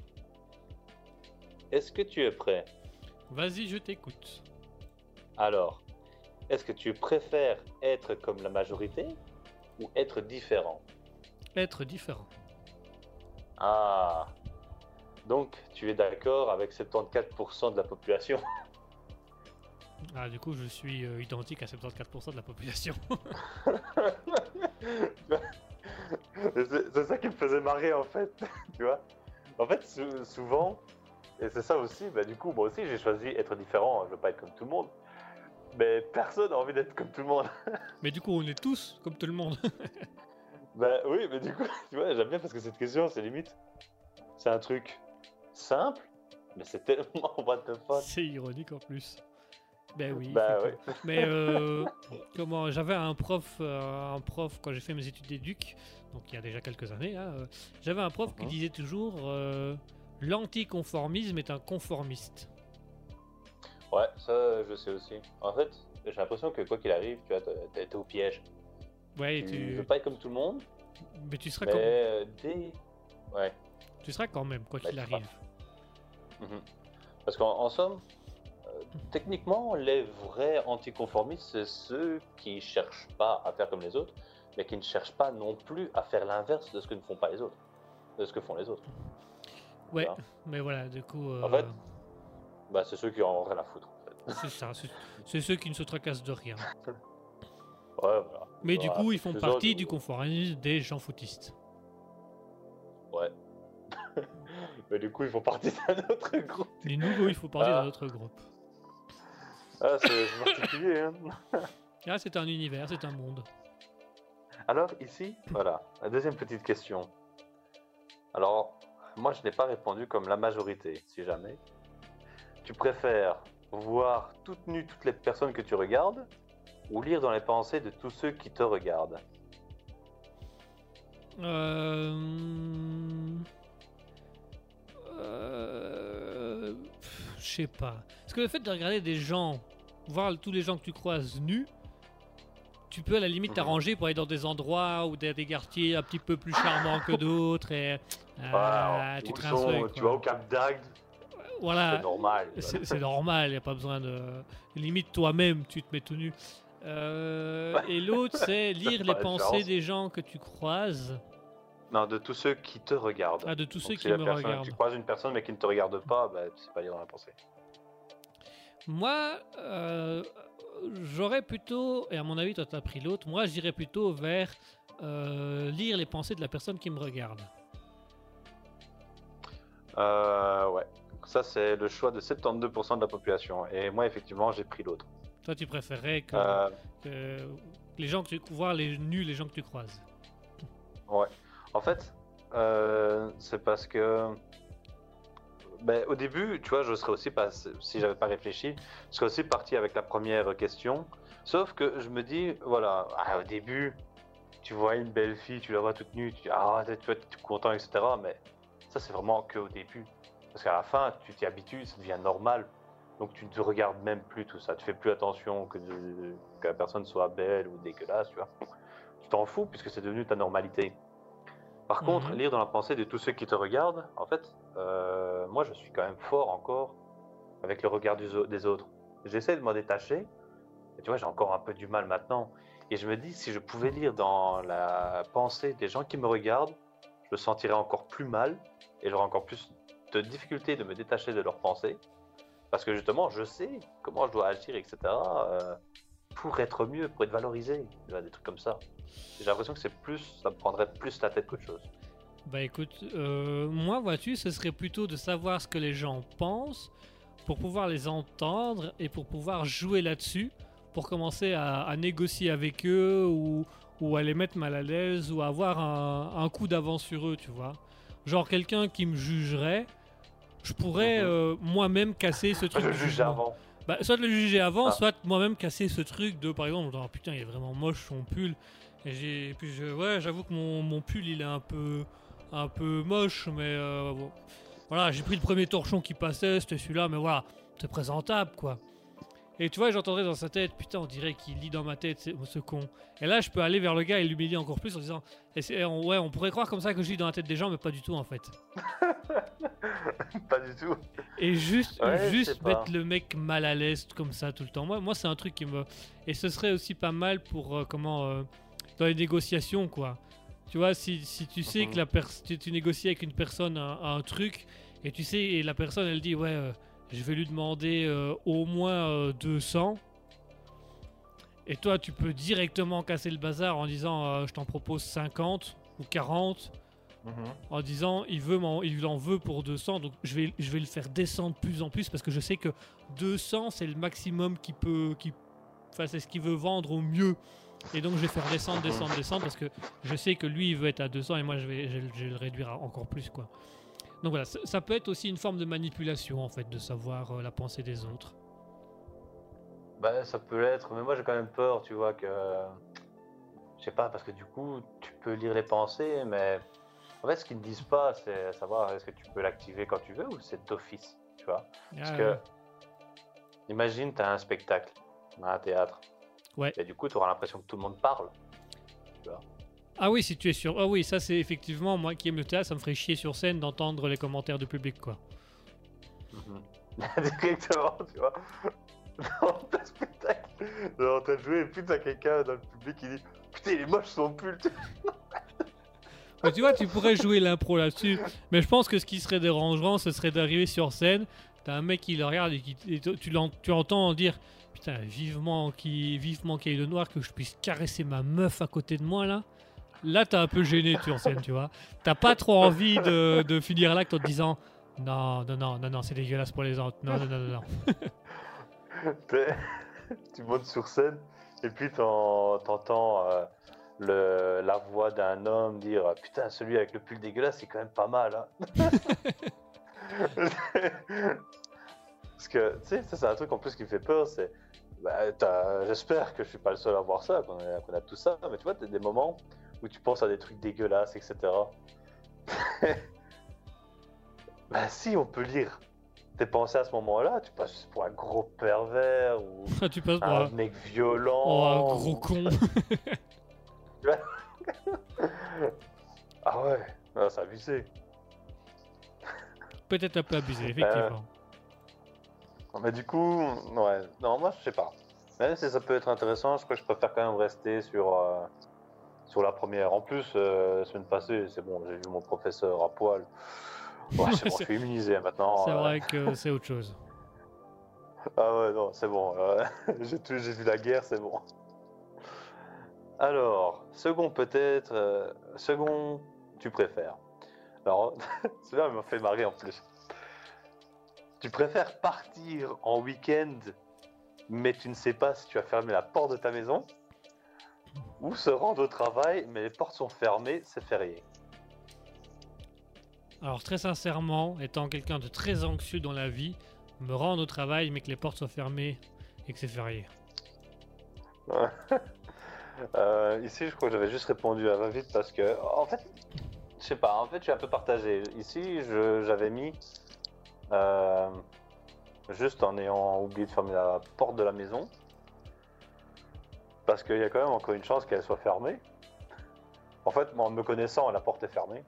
Est-ce que tu es prêt?
Vas-y, je t'écoute.
Alors, est-ce que tu préfères être comme la majorité ou être différent?
Être différent.
Ah, donc tu es d'accord avec 74% de la population?
Ah, du coup, je suis euh, identique à 74% de la population.
c'est ça qui me faisait marrer en fait, tu vois. En fait, sou- souvent, et c'est ça aussi, bah, du coup, moi aussi j'ai choisi être différent, je veux pas être comme tout le monde. Mais personne n'a envie d'être comme tout le monde.
Mais du coup, on est tous comme tout le monde.
Bah oui, mais du coup, tu vois, j'aime bien parce que cette question, c'est limite, c'est un truc simple, mais c'est tellement what the fuck.
C'est ironique en plus. Ben oui.
Bah
effectivement. Mais euh, comment J'avais un prof, euh, un prof quand j'ai fait mes études d'éduc, donc il y a déjà quelques années. hein, euh, J'avais un prof qui
Mhm.
disait toujours euh, l'anticonformisme est un conformiste.
Ouais, ça, je sais aussi. En fait, j'ai l'impression que quoi qu'il arrive, tu vois, t'es au piège.
Ouais,
Tu
tu...
veux pas être comme tout le monde,
mais tu seras
mais
quand...
euh, dès... Ouais.
tu seras quand même quoi
Bah,
qu'il arrive.
Mhm. Parce qu'en en somme, euh, techniquement, les vrais anticonformistes, c'est ceux qui cherchent pas à faire comme les autres, mais qui ne cherchent pas non plus à faire l'inverse de ce que ne font pas les autres, de ce que font les autres.
Ouais,
Voilà.
mais voilà, du coup.
En
euh,
fait, Bah, c'est ceux qui en ont rien à foutre. En fait.
c'est ça. C'est ceux qui ne se tracassent de rien.
Ouais, voilà.
Mais du coup, ils font partie du conformisme des gens foutistes.
Ouais. mais du coup, ils font partie d'un autre groupe.
Les nouveaux, il faut partie
Ah.
d'un autre groupe.
Ah, c'est c'est particulier, hein.
Là, c'est un univers, c'est un monde.
Alors ici, voilà, la deuxième petite question. Alors, moi je n'ai pas répondu comme la majorité, si jamais. Tu préfères voir toutes nues toutes les personnes que tu regardes ou lire dans les pensées de tous ceux qui te regardent
Euh... euh, Je sais pas. Parce que le fait de regarder des gens, voir tous les gens que tu croises nus, tu peux à la limite
Mhm.
t'arranger pour aller dans des endroits ou des, des quartiers un petit peu plus charmants que d'autres et ah, tu te
sont- tu vas au Cap d'Agde,
Voilà,
c'est normal.
c'est normal, il a pas besoin de. Limite toi-même, tu te mets tout nu. Euh, et l'autre, c'est lire les pensées des gens que tu croises.
Non, de tous ceux qui te regardent.
Ah, de tous
Donc,
ceux qui
la
me
personne-
regardent.
Tu croises une personne mais qui ne te regarde pas, bah, tu sais pas lire dans la pensée.
Moi, euh, j'aurais plutôt, et à mon avis, toi, tu as pris l'autre, moi, j'irais plutôt vers euh, lire les pensées de la personne qui me regarde.
Euh, ouais. Ça, c'est le choix de 72% de la population. Et moi, effectivement, j'ai pris l'autre.
Toi, tu préférerais que,
Euh,
que les gens que tu voir les nus, les gens que tu croises.
ouais. En fait, euh, c'est parce que. Ben, au début, tu vois, je serais aussi pas. Si j'avais pas réfléchi, je serais aussi parti avec la première question. Sauf que je me dis, voilà, ah, au début, tu vois une belle fille, tu la vois toute nue, tu dis, ah, tu vas être content, etc. Mais ça, c'est vraiment que au début. Parce qu'à la fin, tu t'y habitues, ça devient normal. Donc tu ne te regardes même plus tout ça. Tu fais plus attention que, de- que la personne soit belle ou dégueulasse, tu vois. Tu t'en fous puisque c'est devenu ta normalité. Par contre,
Mhm.
lire dans la pensée de tous ceux qui te regardent, en fait, euh, moi je suis quand même fort encore avec le regard du des autres. J'essaie de m'en détacher, et tu vois, j'ai encore un peu du mal maintenant. Et je me dis, si je pouvais lire dans la pensée des gens qui me regardent, je me sentirais encore plus mal, et j'aurais encore plus de difficulté de me détacher de leurs pensées. Parce que justement, je sais comment je dois agir, etc. euh, pour être mieux, pour être valorisé. Des trucs comme ça. J'ai l'impression que c'est plus, ça me prendrait plus la tête qu'autre chose.
Bah écoute, euh, moi, vois-tu, ce serait plutôt de savoir ce que les gens pensent pour pouvoir les entendre et pour pouvoir jouer là-dessus, pour commencer à, négocier avec eux ou, à les mettre mal à l'aise ou avoir un, un coup d'avance sur eux, tu vois. Genre quelqu'un qui me jugerait, je pourrais
Mhm.
euh, moi-même casser ce truc.
Je
de
juge
jugement.
avant.
Bah, soit le juger avant,
Ah.
soit moi-même casser ce truc de, par exemple, oh, putain, il est vraiment moche son pull. Et puis je, ouais, j'avoue que mon, mon pull, il est un peu, un peu moche, mais euh, bon. Voilà, j'ai pris le premier torchon qui passait, c'était celui-là, mais voilà, c'est présentable, quoi. Et tu vois, j'entendrais dans sa tête, putain, on dirait qu'il lit dans ma tête, c'est- ce con. Et là, je peux aller vers le gars et l'humilier encore plus en disant, et c'est- on- ouais, on pourrait croire comme ça que je lis dans la tête des gens, mais pas du tout, en fait.
Pas du tout.
Et juste,
Ouais,
juste mettre le mec mal à l'aise comme ça tout le temps. Moi, moi c'est un truc qui me. Et ce serait aussi pas mal pour euh, comment euh, dans les négociations quoi. Tu vois, si, si tu sais que
Mhm.
la pers- tu, tu négocies avec une personne un, un truc et tu sais et la personne elle dit ouais euh, je vais lui demander euh, au moins euh, 200 et toi tu peux directement casser le bazar en disant euh, je t'en propose 50 ou 40 en disant il veut m'en- il en veut pour 200 donc je vais je vais le faire descendre de plus en plus parce que je sais que 200 c'est le maximum qui peut qui enfin c'est ce qu'il veut vendre au mieux. Et donc je vais faire descendre descendre descendre parce que je sais que lui il veut être à 200 et moi je vais je, vais- je vais le réduire à encore plus quoi donc voilà ça, ça peut être aussi une forme de manipulation en fait de savoir euh, la pensée des autres
Bah, ça peut l'être, mais moi j'ai quand même peur, tu vois, que. Je sais pas, parce que du coup, tu peux lire les pensées, mais. En fait, ce qu'ils ne disent pas, c'est savoir est-ce que tu peux l'activer quand tu veux ou c'est d'office, tu vois? Parce
Ah,
que.
ouais.
Imagine, tu as un spectacle, un théâtre.
Ouais.
Et du coup, tu auras l'impression que tout le monde parle.
Ah oui si tu es sûr ah oui ça c'est effectivement moi qui aime le théâtre ça me ferait chier sur scène d'entendre les commentaires du public quoi
Directement, tu vois. Dans ton spectacle, en train de jouer, et puis t'as quelqu'un dans le public qui dit Putain, il est moche son pull.
Mais tu vois, tu pourrais jouer l'impro là-dessus. Mais je pense que ce qui serait dérangeant, ce serait d'arriver sur scène, t'as un mec qui le regarde et, qui, et tu, l'en- tu entends dire Putain, vivement qu'il vivement qu'il y ait le noir, que je puisse caresser ma meuf à côté de moi là. Là, t'es un peu gêné sur scène, tu vois. T'as pas trop envie de, de finir l'acte en te disant Non, non, non, non, non, c'est dégueulasse pour les autres. Non, non, non, non. non.
Tu montes sur scène et puis t'en- t'entends euh, la voix d'un homme dire Putain, celui avec le pull dégueulasse, c'est quand même pas mal. hein. Parce que, tu sais, ça c'est un truc en plus qui me fait peur, c'est. bah, J'espère que je suis pas le seul à voir ça, qu'on a, a tout ça, mais tu vois, t'as des moments où tu penses à des trucs dégueulasses, etc. bah, si, on peut lire tes pensées à ce moment-là, tu passes pour un gros pervers ou
tu passes pour
un
un,
mec violent.
oh, un gros
ou-
con.
Ah ouais, ah, c'est abusé.
Peut-être un peu abusé, effectivement.
Mais du coup, ouais, non, moi je sais pas. Même si ça peut être intéressant, je crois que je préfère quand même rester sur, euh, sur la première. En plus, euh, la semaine passée, c'est bon, j'ai vu mon professeur à poil. Ouais, c'est bon, je suis immunisé maintenant.
C'est
euh.
vrai que c'est autre chose.
Ah ouais, non, c'est bon. euh, j'ai vu la guerre, c'est bon. Alors, second peut-être, euh, second, tu préfères. Alors, celui-là il m'a fait marrer en plus. Tu préfères partir en week-end, mais tu ne sais pas si tu as fermé la porte de ta maison, ou se rendre au travail, mais les portes sont fermées, c'est férié.
Alors très sincèrement, étant quelqu'un de très anxieux dans la vie, me rendre au travail mais que les portes soient fermées et que c'est férié.
Euh, ici, je crois que j'avais juste répondu à va-vite parce que, en fait, je sais pas, en fait, je suis un peu partagé. Ici, j'avais mis, euh, juste en ayant oublié de fermer la porte de la maison, parce qu'il y a quand même encore une chance qu'elle soit fermée. En fait, moi, en me connaissant, la porte est fermée.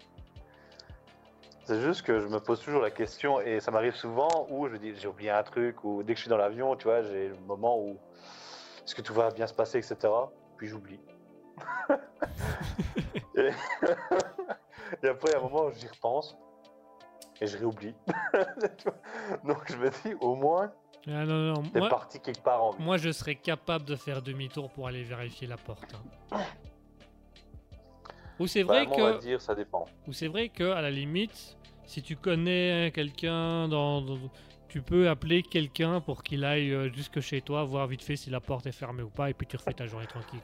C'est juste que je me pose toujours la question, et ça m'arrive souvent où je dis j'ai oublié un truc, ou dès que je suis dans l'avion, tu vois, j'ai le moment où est-ce que tout va bien se passer, etc. Puis j'oublie. et... et après, il y a un moment où j'y repense, et je réoublie. Donc je me dis, au moins,
Ah, non, non,
t'es
moi,
parti quelque part en
moi, je serais capable de faire demi-tour pour aller vérifier la porte. hein. Ou c'est
Bah,
vrai
moi, on va
que,
dire, ça dépend.
ou c'est vrai que à la limite, si tu connais quelqu'un dans, dans- tu peux appeler quelqu'un pour qu'il aille euh, jusque chez toi voir vite fait si la porte est fermée ou pas et puis tu refais ta journée tranquille.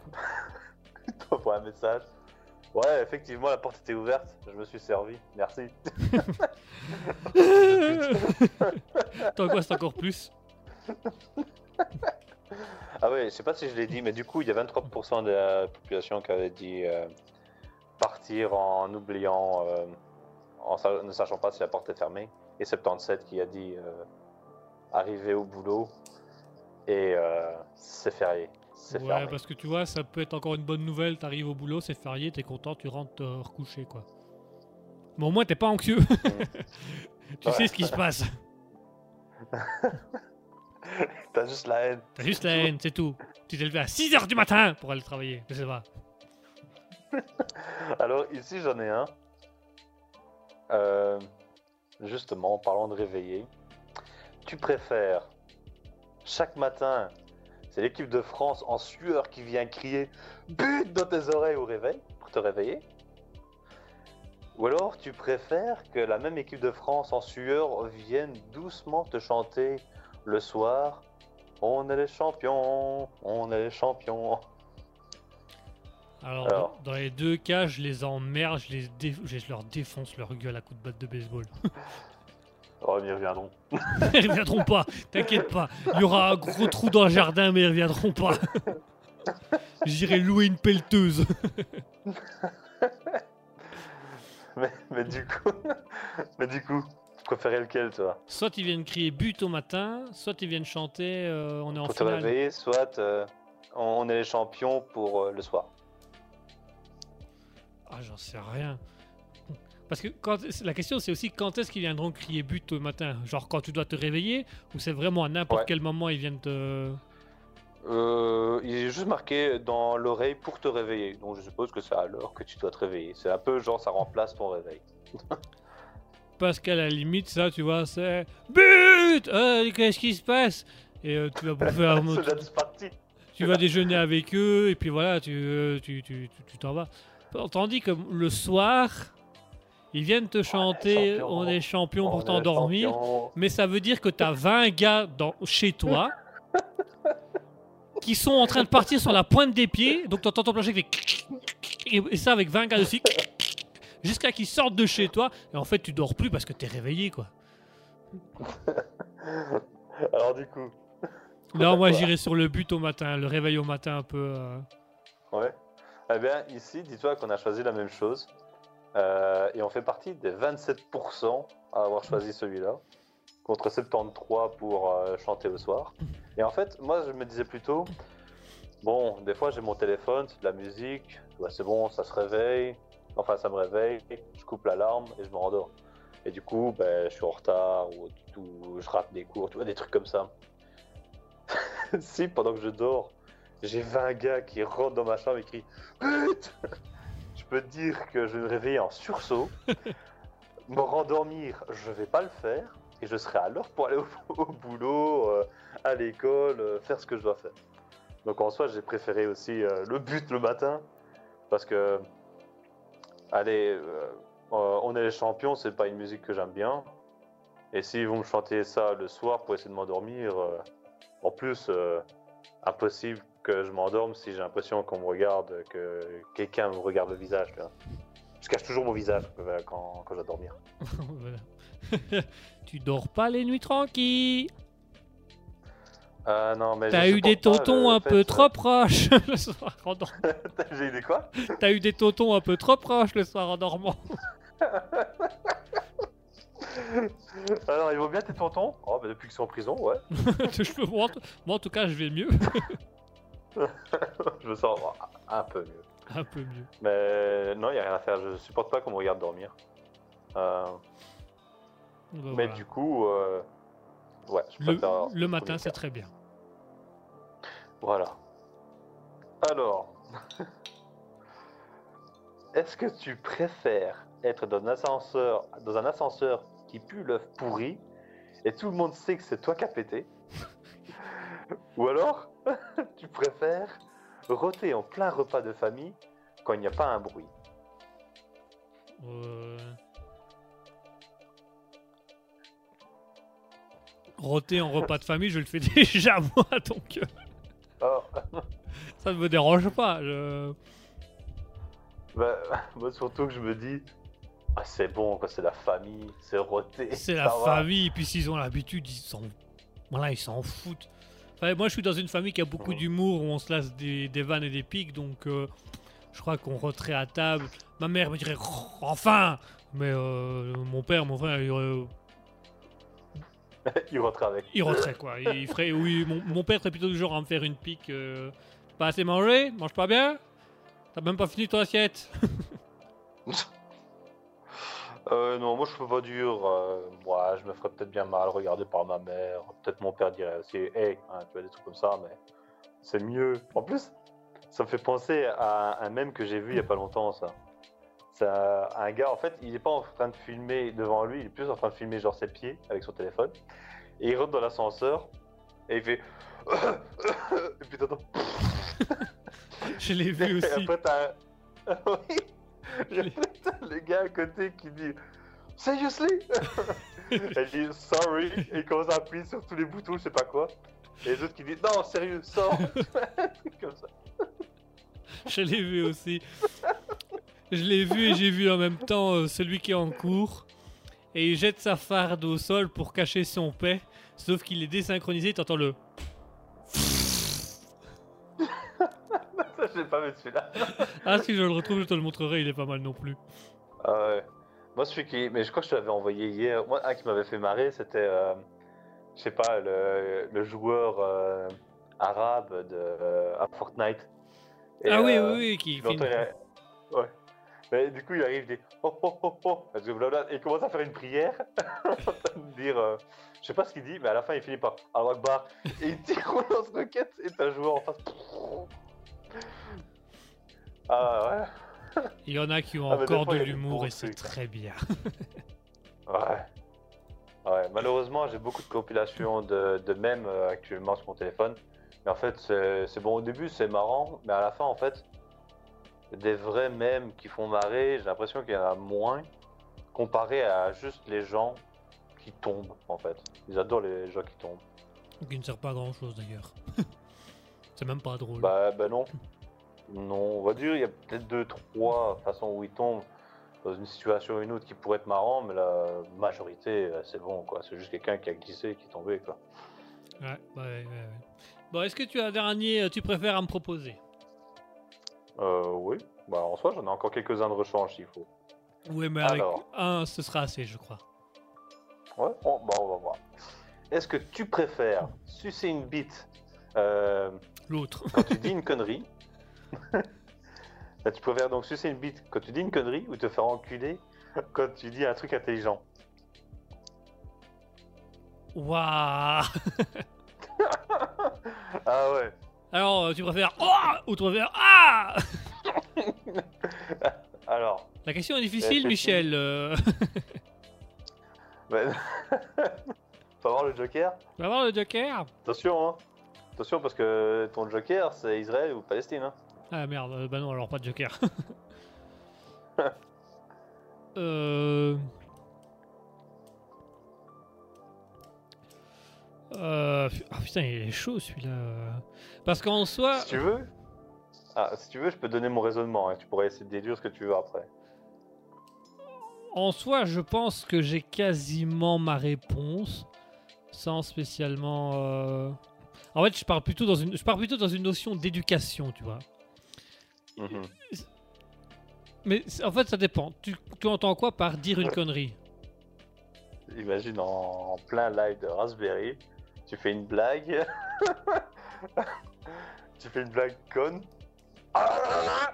pour un message. Ouais, effectivement, la porte était ouverte. Je me suis servi. Merci.
T'angoisses encore plus.
Ah ouais, je sais pas si je l'ai dit, mais du coup, il y a 23% de la population qui avait dit euh, partir en oubliant, euh, en sa- ne sachant pas si la porte est fermée, et 77 qui a dit euh, arriver au boulot et c'est férié.
Ouais,
fermé.
parce que tu vois, ça peut être encore une bonne nouvelle. T'arrives au boulot, c'est férié, t'es content, tu rentres te recoucher quoi. Mais au moins t'es pas anxieux. tu
Ouais.
sais ce qui se passe.
T'as juste la haine.
T'as juste la haine, c'est tout. Tu t'es levé à 6h du matin pour aller travailler. Je sais pas.
Alors ici, j'en ai un. Euh, justement, en parlant de réveiller, tu préfères chaque matin, c'est l'équipe de France en sueur qui vient crier but dans tes oreilles au réveil pour te réveiller Ou alors tu préfères que la même équipe de France en sueur vienne doucement te chanter le soir On est les champions, on est les champions.
Alors,
Alors.
dans les deux cas, je les emmerde, je, les dé- je leur défonce leur gueule à coups de batte de baseball.
Oh, ils y reviendront.
ils reviendront pas, t'inquiète pas. Il y aura un gros trou dans le jardin, mais ils reviendront pas. J'irai louer une pelleteuse.
Mais, mais du coup, mais du coup, tu préférais lequel, toi
Soit ils viennent crier but au matin, soit ils viennent chanter euh, on est en
Pour te
finale.
réveiller, soit euh, on est les champions pour euh, le soir.
Ah, j'en sais rien. Parce que quand, la question, c'est aussi quand est-ce qu'ils viendront crier but au matin? Genre quand tu dois te réveiller Ou c'est vraiment à n'importe
Ouais.
quel moment ils viennent te.
Euh, il est juste marqué dans l'oreille pour te réveiller. Donc je suppose que c'est à l'heure que tu dois te réveiller. C'est un peu genre ça remplace ton réveil.
Parce qu'à la limite, ça, tu vois, c'est but Euh, Qu'est-ce qui se passe? Et euh, tu vas bouffer un mot- tu vas déjeuner avec eux, et puis voilà, tu euh, tu tu tu- tu t'en vas. Tandis que le soir, ils viennent te chanter
champions.
on est champion
On
pour t'endormir. Mais ça veut dire que tu as 20 gars dans, chez toi qui sont en train de partir sur la pointe des pieds. Donc tu entends ton plancher qui fait et, ça avec 20 gars aussi. Jusqu'à qu'ils sortent de chez toi. Et en fait, tu dors plus parce que tu es réveillé, quoi.
Alors du coup,
Non, moi j'irai sur le but au matin, le réveil au matin un peu. euh.
ouais. Eh bien ici, dis-toi qu'on a choisi la même chose. Euh, et on fait partie des 27% à avoir choisi celui-là. Contre 73 pour euh, chanter le soir. Et en fait, moi je me disais plutôt, bon, des fois j'ai mon téléphone, c'est de la musique, ouais, c'est bon, ça se réveille, enfin ça me réveille, je coupe l'alarme et je me rendors. Et du coup, ben, je suis en retard ou, ou je rate des cours, tu vois, des trucs comme ça. si pendant que je dors, j'ai 20 gars qui rentrent dans ma chambre et crient But Je peux te dire que je vais me réveiller en sursaut, me rendormir, je vais pas le faire, et je serai à l'heure pour aller au, au boulot, euh, à l'école, euh, faire ce que je dois faire. Donc en soi, j'ai préféré aussi euh, le but le matin, parce que, allez, euh, euh, on est les champions, c'est pas une musique que j'aime bien. Et s'ils vont me chanter ça le soir pour essayer de m'endormir, euh, en plus, impossible que je m'endorme si j'ai l'impression qu'on me regarde, que quelqu'un me regarde le visage. Je cache toujours mon visage quand, je dois dormir.
Tu dors pas les nuits tranquilles.
Ah non, mais
T'as eu des
pas
tontons un
fait,
peu
euh,
trop proches le soir en dormant.
J'ai eu des quoi?
T'as eu des tontons un peu trop proches le soir en dormant.
Alors, ils vont bien tes tontons? Oh, bah depuis qu'ils sont en prison, ouais.
Je peux- moi, en tout- cas, je vais mieux.
je me sens un peu mieux.
un peu mieux.
Mais non, il a rien à faire. Je supporte pas qu'on me regarde dormir. Euh,
Bah,
mais
voilà.
du coup, euh, ouais, je
Le, matin, c'est très bien.
Voilà. Alors, est-ce que tu préfères être dans un ascenseur, dans un ascenseur qui pue l'œuf pourri et tout le monde sait que c'est toi qui as pété Ou alors, tu préfères roter en plein repas de famille quand il n'y a pas un bruit?
Euh... Roter en repas de famille, je le fais déjà moi, donc euh,
Oh,
ça ne me dérange pas. je-
bah, moi surtout que je me dis, ah, c'est bon, quoi, c'est la famille, c'est roté.
C'est la
va.
famille, et puis s'ils ont l'habitude, ils s'en voilà, ils s'en foutent. Enfin, moi, je suis dans une famille qui a beaucoup d'humour, où on se lasse des, des vannes et des pics, donc euh, je crois qu'on roterait à table. Ma mère me dirait Oh, enfin, mais euh, mon père, mon frère, il,
Il rentre avec.
il roterait quoi. Il ferait, oui, mon, mon père serait plutôt du genre à me faire une pique. euh, pas assez mangé, mange pas bien. T'as même pas fini ton assiette.
Euh, non, moi je suis pas dur. euh, moi, je me ferais peut-être bien mal regardé par ma mère. Peut-être mon père dirait aussi, hey, hein, tu vois, des trucs comme ça, mais c'est mieux. En plus, ça me fait penser à un mème que j'ai vu il y a pas longtemps, ça. Un, gars, en fait, il est pas en train de filmer devant lui, il est plus en train de filmer genre ses pieds avec son téléphone. Et il rentre dans l'ascenseur et il fait. et puis t'entends.
Je l'ai vu
Et
aussi.
après, t'as un... oui. T'as le gars à côté qui dit Seriously Elle dit Sorry. Et il commence à appuyer sur tous les boutons, je sais pas quoi. Et les autres qui disent Non, sérieux, sors comme ça.
Je l'ai vu aussi. Je l'ai vu et j'ai vu en même temps euh, celui qui est en cours. Et il jette sa farde au sol pour cacher son paix. Sauf qu'il est désynchronisé, t'entends le.
Ça, j'ai pas vu celui-là.
Ah, si je le retrouve, je te le montrerai, il est pas mal non plus.
Ah ouais. Moi, celui qui. Mais je crois que je te l'avais envoyé hier. Moi, un qui m'avait fait marrer, c'était. euh, Je sais pas, le, le joueur euh, arabe de, euh, à Fortnite. Et,
ah oui,
euh,
oui, oui, qui fait
l'entends,
une-
il a- Ouais. Mais du coup, il arrive, il dit oh oh oh oh, parce que et il commence à faire une prière, dire, euh, je sais pas ce qu'il dit, mais à la fin, il finit par Allah Akbar, et il tire au lance-roquette, et t'as un joueur en face. Ah
Il y en a qui ont
Ah,
encore
fois,
de l'humour et c'est
hein.
très bien.
ouais, ouais. Ouais, malheureusement, j'ai beaucoup de compilations de, de mèmes euh, actuellement sur mon téléphone. Mais en fait, c'est c'est bon au début, c'est marrant, mais à la fin, en fait, des vrais mèmes qui font marrer, j'ai l'impression qu'il y en a moins comparé à juste les gens qui tombent, en fait. Ils adorent les gens qui tombent.
Qui ne sert pas à grand chose d'ailleurs. c'est même pas drôle.
Bah, bah non. Non, on va dire, il y a peut-être deux, trois façons où ils tombent dans une situation ou une autre qui pourrait être marrant, mais la majorité, euh, c'est bon, quoi. C'est juste quelqu'un qui a glissé et qui est tombé, quoi.
Ouais, ouais, ouais, ouais. Bon, est-ce que tu as un dernier, euh, tu préfères à me proposer?
Euh, oui. Bah, en soi, j'en ai encore quelques-uns de rechange s'il faut.
Oui, mais avec
Alors.
un, ce sera assez, je crois.
Ouais, on, bah, on va voir. Est-ce que tu préfères sucer une bite euh,
L'autre.
quand tu dis une connerie? Là, Tu préfères donc sucer une bite quand tu dis une connerie ou te faire enculer quand tu dis un truc intelligent?
Waouh
Ah ouais.
Alors, euh, tu préfères Oh ou tu préfères Ah
Alors,
La question est difficile,
Effectivement.
Michel. euh,
bah, faut avoir le Joker.
Tu vas voir le Joker
Attention, hein. Attention parce que ton Joker, c'est Israël ou Palestine. Hein.
Ah merde, euh, bah non, alors pas de Joker. euh... Euh... Ah putain, il est chaud celui-là. Parce qu'en soi,
Si tu veux. Ah, si tu veux, je peux donner mon raisonnement. Hein. Tu pourrais essayer de déduire ce que tu veux après.
en soi, je pense que j'ai quasiment ma réponse, sans spécialement. euh, En fait, je parle plutôt dans une, je parle plutôt dans une notion d'éducation, tu vois.
Mhm.
Mais en fait, ça dépend. Tu, tu entends quoi par dire une connerie?
Imagine en plein live de Raspberry, tu fais une blague. tu fais une blague conne. Ah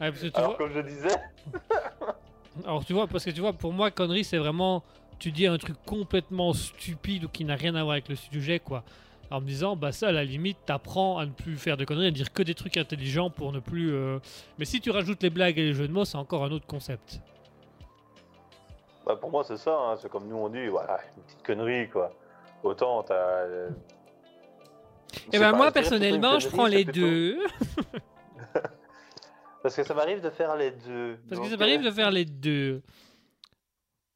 Ouais, parce que tu
Alors
vois,
comme je disais,
alors tu vois, parce que tu vois, pour moi, connerie, c'est vraiment, tu dis un truc complètement stupide ou qui n'a rien à voir avec le sujet, quoi. En me disant, bah ça, à la limite, t'apprends à ne plus faire de conneries, à dire que des trucs intelligents pour ne plus. euh, Mais si tu rajoutes les blagues et les jeux de mots, c'est encore un autre concept.
bah, pour moi c'est ça, hein, c'est comme nous on dit, voilà, une petite connerie quoi. Autant t'as.
Et
c'est
ben moi, personnellement, je prends les deux.
Parce que ça m'arrive de faire les deux.
Parce que ça m'arrive
euh,
de faire les deux.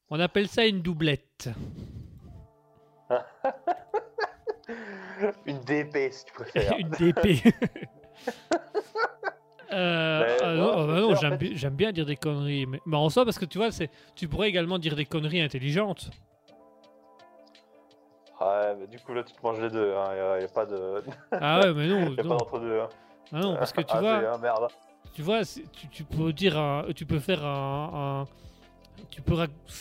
On appelle ça une doublette.
Une DP si tu préfères.
une DP. Euh,
Mais
ah
non,
non, ah bah non, j'aime bi- bien dire des conneries. Mais, mais en soi, parce que tu vois, c'est, tu pourrais également dire des conneries intelligentes.
Ouais, mais du coup là tu te manges les deux, hein. y, a, a pas de.
Ah ouais, mais non,
y a pas d'entre deux. Hein.
Ah non, parce que tu
Ah,
vois,
hein, merde.
tu vois, tu, tu peux dire, un- tu peux faire un, un- tu peux,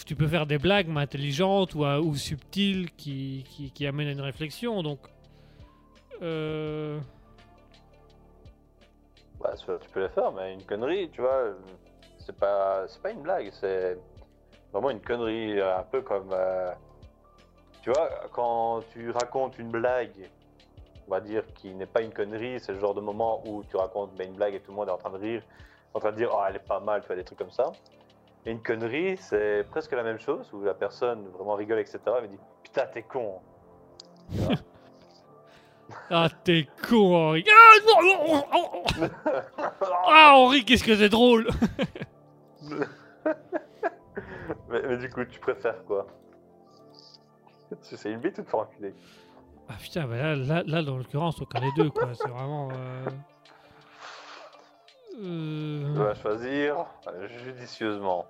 tu peux faire des blagues mais intelligentes ou, euh, ou subtiles qui, qui, qui amènent à une réflexion. Donc, euh,
Bah, tu peux les faire, mais une connerie, tu vois, c'est pas, c'est pas une blague, c'est vraiment une connerie, un peu comme, euh, tu vois, quand tu racontes une blague, on va dire qui n'est pas une connerie, c'est le genre de moment où tu racontes ben, une blague et tout le monde est en train de rire, en train de dire, oh, elle est pas mal, tu vois, des trucs comme ça. Et une connerie, c'est presque la même chose, où la personne vraiment rigole, etc., et me dit, putain, t'es con.
ah t'es con, Henri. Ah. Ah, Henri, qu'est-ce que c'est drôle.
mais, mais du coup, tu préfères quoi? Sais une bite ou te faire enculer
Ah putain, bah là, là, là, dans l'occurrence, aucun des deux, quoi. C'est vraiment. euh, euh,
dois choisir euh, judicieusement.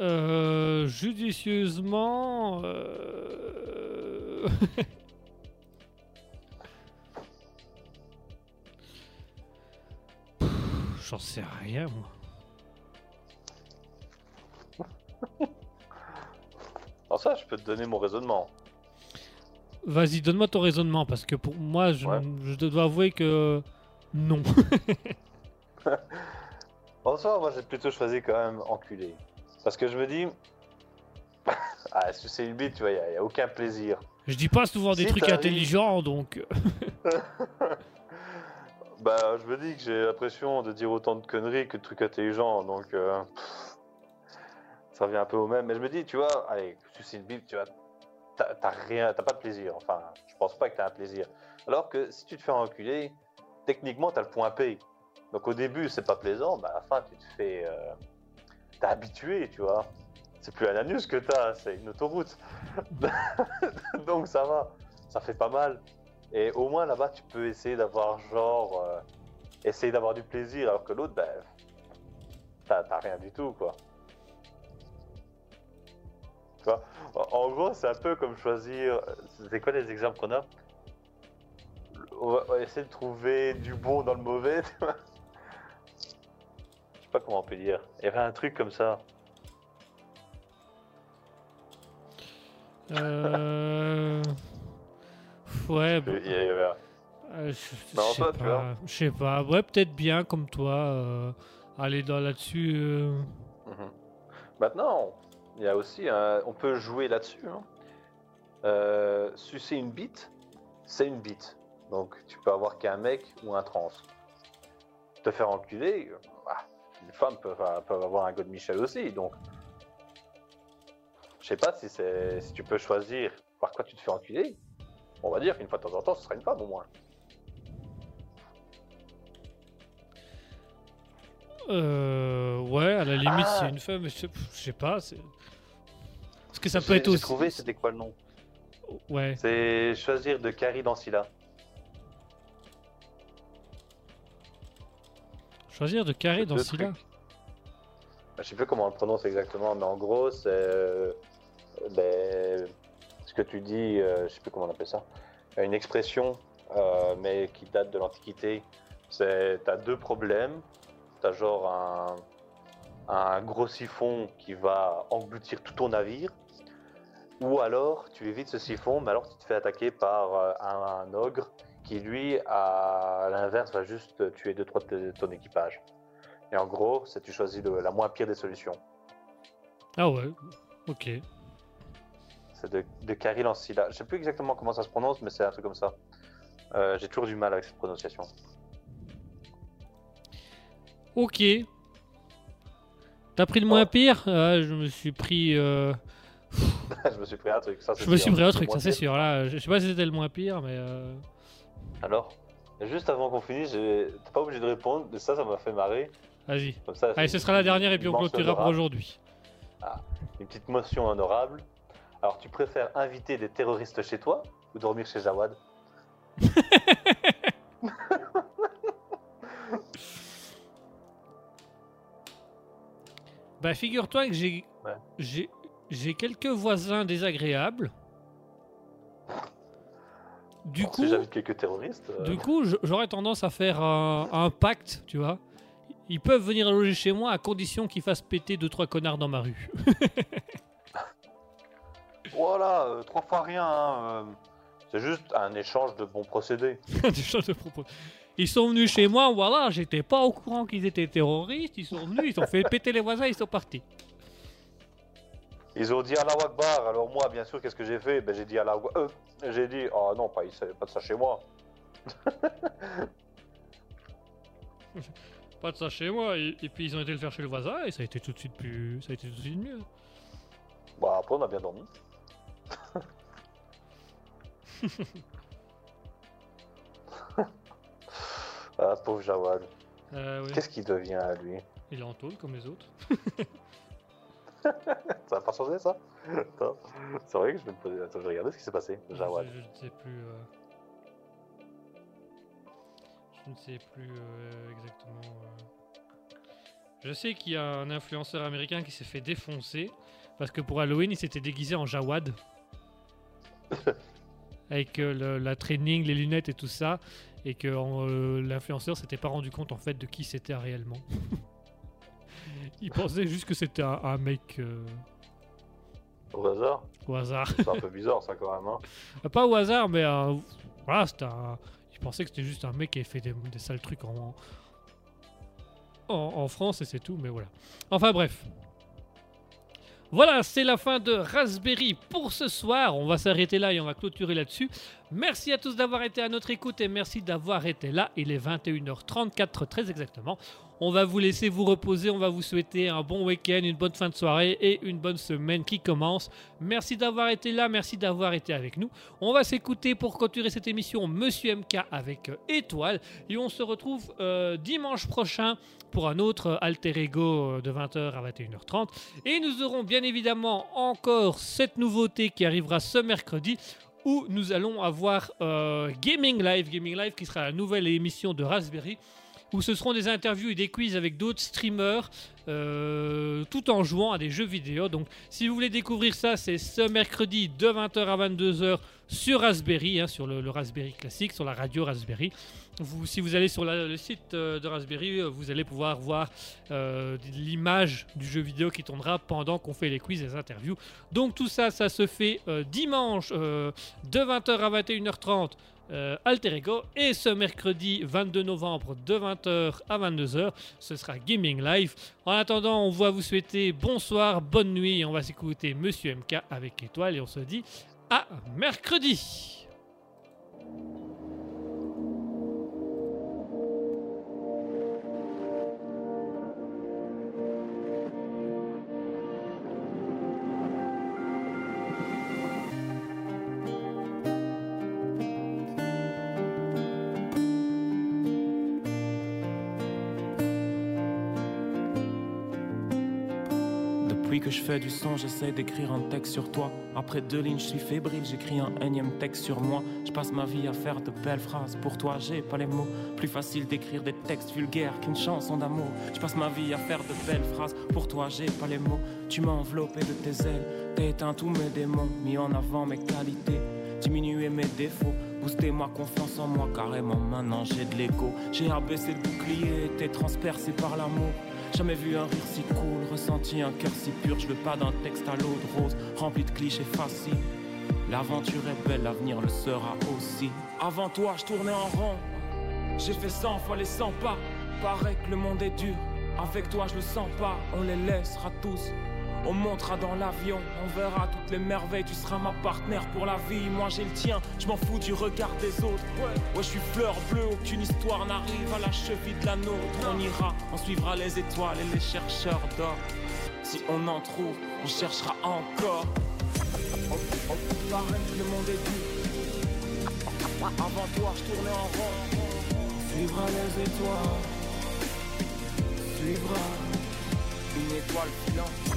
euh, judicieusement. euh, J'en sais rien, moi.
Alors ça, je peux te donner mon raisonnement.
Vas-y, donne-moi ton raisonnement, parce que pour moi, je,
Ouais.
je dois avouer que. Non.
En soi, moi, j'ai plutôt choisi quand même enculé. Parce que je me dis... ah, c'est une bite, tu vois, il n'y a, aucun plaisir.
Je dis pas souvent des trucs intelligents, donc. euh,
Bah, je me dis que j'ai l'impression de dire autant de conneries que de trucs intelligents, donc... euh, ça revient un peu au même. Mais je me dis, tu vois, allez, une bite, tu vois, t'as rien, t'as pas de plaisir. Enfin, je pense pas que t'as un plaisir. Alors que si tu te fais enculer, techniquement, t'as le point P. Donc au début, c'est pas plaisant, mais à la fin, tu te fais... euh, T'es habitué, tu vois. C'est plus un anus que t'as, c'est une autoroute. Donc ça va, ça fait pas mal. Et au moins là-bas, tu peux essayer d'avoir genre... euh, essayer d'avoir du plaisir, alors que l'autre, ben... T'as rien du tout, quoi. Tu vois en, gros, c'est un peu comme choisir... C'est quoi les exemples qu'on a? On va, essayer de trouver du bon dans le mauvais, tu vois. Je sais pas comment on peut dire. Il y avait un truc comme ça.
Euh... Ouais, bon,
Il y avait un-
euh, je je sais
toi,
pas. Je sais pas. Ouais, peut-être bien comme toi. euh, aller dans là-dessus. euh,
Mhm. Maintenant, il y a aussi, on peut jouer là-dessus. hein. Euh, sucer une bite, c'est une bite. Donc tu peux avoir qu'un mec ou un trans. Te faire enculer, une femme peut, avoir un God Michel aussi. Donc, je sais pas si si tu peux choisir par quoi tu te fais enculer. On va dire qu'une fois de temps en temps, ce sera une femme au moins.
Euh, ouais, à la limite,
Ah.
c'est une femme. mais Je sais, pas. Parce que ça peut être aussi.
trouvé, c'était quoi le nom?
Ouais.
C'est choisir de Carrie dans Scylla.
Choisir de carré
C'est
dans celui-là.
trucs. Je sais plus comment on le prononce exactement, mais en gros, c'est euh, ben, ce que tu dis, euh, je sais plus comment on appelle ça, une expression, euh, mais qui date de l'Antiquité. C'est, t'as deux problèmes. T'as genre un, un gros siphon qui va engloutir tout ton navire, ou alors tu évites ce siphon, mais alors tu te fais attaquer par euh, un, un ogre qui lui, à l'inverse, va juste tuer deux trois de ton équipage. Et en gros, c'est tu choisis le- la moins pire des solutions.
Ah ouais, ok.
C'est de, de Caril en Scylla. Je sais plus exactement comment ça se prononce, mais c'est un truc comme ça. Euh, J'ai toujours du mal avec cette prononciation.
Ok. T'as pris le moins pire Ah, Je me suis pris. euh,
je me suis pris un truc. Ça, c'est
Je me
sûr.
suis pris un truc, ça c'est sûr. Là, je sais pas si c'était le moins pire, mais. euh,
Alors, juste avant qu'on finisse, t'es pas obligé de répondre, mais ça, ça m'a fait marrer.
Vas-y. Allez, ce sera la dernière et puis on clôturera pour aujourd'hui.
Une petite motion honorable. Alors, tu préfères inviter des terroristes chez toi ou dormir chez Jawad?
Bah, figure-toi que j'ai.
Ouais.
J'ai. J'ai quelques voisins désagréables. Du coup,
Si j'invite quelques terroristes. euh,
du coup, j'aurais tendance à faire un, un pacte, tu vois. Ils peuvent venir loger chez moi à condition qu'ils fassent péter deux trois connards dans ma rue.
Voilà, euh, trois fois rien. hein, euh, C'est juste un échange de bons procédés.
Des choses de propos. Ils sont venus chez moi, voilà, j'étais pas au courant qu'ils étaient terroristes. Ils sont venus, ils ont fait péter les voisins, ils sont partis.
Ils ont dit Allah Akbar, alors moi, bien sûr, qu'est-ce que j'ai fait? Ben, J'ai dit Allah Akbar. Euh, j'ai dit, oh non, pas, ici, pas de ça chez moi.
Pas de ça chez moi. Et, et puis ils ont été le faire chez le voisin et ça a été tout de suite plus, ça a été tout de suite mieux.
Bah, après, on a bien dormi. ah, pauvre Jawad.
Euh, ouais.
Qu'est-ce qu'il devient à lui?
Il est en tôle comme les autres.
Ça va pas changer ça? Attends. C'est vrai que je vais me poser. Attends, je vais regarder ce qui s'est passé. Jawad.
Je, je ne sais plus. euh, Je ne sais plus euh, exactement. euh. Je sais qu'il y a un influenceur américain qui s'est fait défoncer parce que pour Halloween il s'était déguisé en Jawad. Avec euh, le- la training, les lunettes et tout ça. Et que euh, l'influenceur s'était pas rendu compte en fait de qui c'était réellement. il pensait juste que c'était un, un mec euh,
Au hasard
au hasard.
C'est un peu bizarre ça quand même. Hein.
Pas au hasard, mais voilà, c'était un. Je pensais que c'était juste un mec qui avait fait des, des sales trucs en... en en France et c'est tout, mais voilà. Enfin bref. Voilà, c'est la fin de Raspberry pour ce soir. On va s'arrêter là et on va clôturer là-dessus. Merci à tous d'avoir été à notre écoute et merci d'avoir été là. Il est 21h34 très exactement. On va vous laisser vous reposer. On va vous souhaiter un bon week-end, une bonne fin de soirée et une bonne semaine qui commence. Merci d'avoir été là. Merci d'avoir été avec nous. On va s'écouter pour clôturer cette émission Monsieur MK avec Étoile. Et on se retrouve euh, dimanche prochain pour un autre alter ego de 20h à 21h30. Et nous aurons bien évidemment encore cette nouveauté qui arrivera ce mercredi où nous allons avoir euh, Gaming Live. Gaming Live qui sera la nouvelle émission de Raspberry où ce seront des interviews et des quiz avec d'autres streamers euh, tout en jouant à des jeux vidéo. Donc si vous voulez découvrir ça, c'est ce mercredi de 20h à 22h sur Raspberry, hein, sur le, Raspberry classique, sur la radio Raspberry. Si vous allez sur le site euh, de Raspberry, euh, vous allez pouvoir voir l'image du jeu vidéo qui tournera pendant qu'on fait les quiz et les interviews. Donc tout ça, ça se fait dimanche de 20h à 21h30 euh, Alter Ego. Et ce mercredi 22 novembre de 20h à 22h ce sera Gaming Live en attendant on va vous souhaiter bonsoir bonne nuit. Et on va s'écouter Monsieur MK avec étoile et on se dit à mercredi
je fais du son, j'essaie d'écrire un texte sur toi. Après deux lignes, je suis fébrile, j'écris un énième texte sur moi. Je passe ma vie à faire de belles phrases. Pour toi, j'ai pas les mots. Plus facile d'écrire des textes vulgaires qu'une chanson d'amour. Je passe ma vie à faire de belles phrases. Pour toi, j'ai pas les mots. Tu m'as enveloppé de tes ailes. T'as éteint tous mes démons, mis en avant mes qualités. Diminué mes défauts, booster ma confiance en moi carrément. Maintenant j'ai de l'ego. J'ai abaissé le bouclier, été transpercé par l'amour. Jamais vu un rire si cool, ressenti un cœur si pur. Je veux pas d'un texte à l'eau de rose, rempli de clichés faciles. L'aventure est belle, l'avenir le sera aussi. Avant toi, je tournais en rond. J'ai fait 100 fois les 100 pas. Paraît que le monde est dur. Avec toi, je le sens pas. On les laissera tous. On montera dans l'avion, on verra toutes les merveilles. Tu seras ma partenaire pour la vie. Moi j'ai le tien, je m'en fous du regard des autres. Ouais, ouais je suis fleur bleue, aucune histoire n'arrive à la cheville de la nôtre. On ira, on suivra les étoiles et les chercheurs d'or. Si on en trouve, on cherchera encore. On, on, on paraît que le monde est dur. Avant toi, je tournais en rond. On suivra les étoiles. Suivra une étoile filante.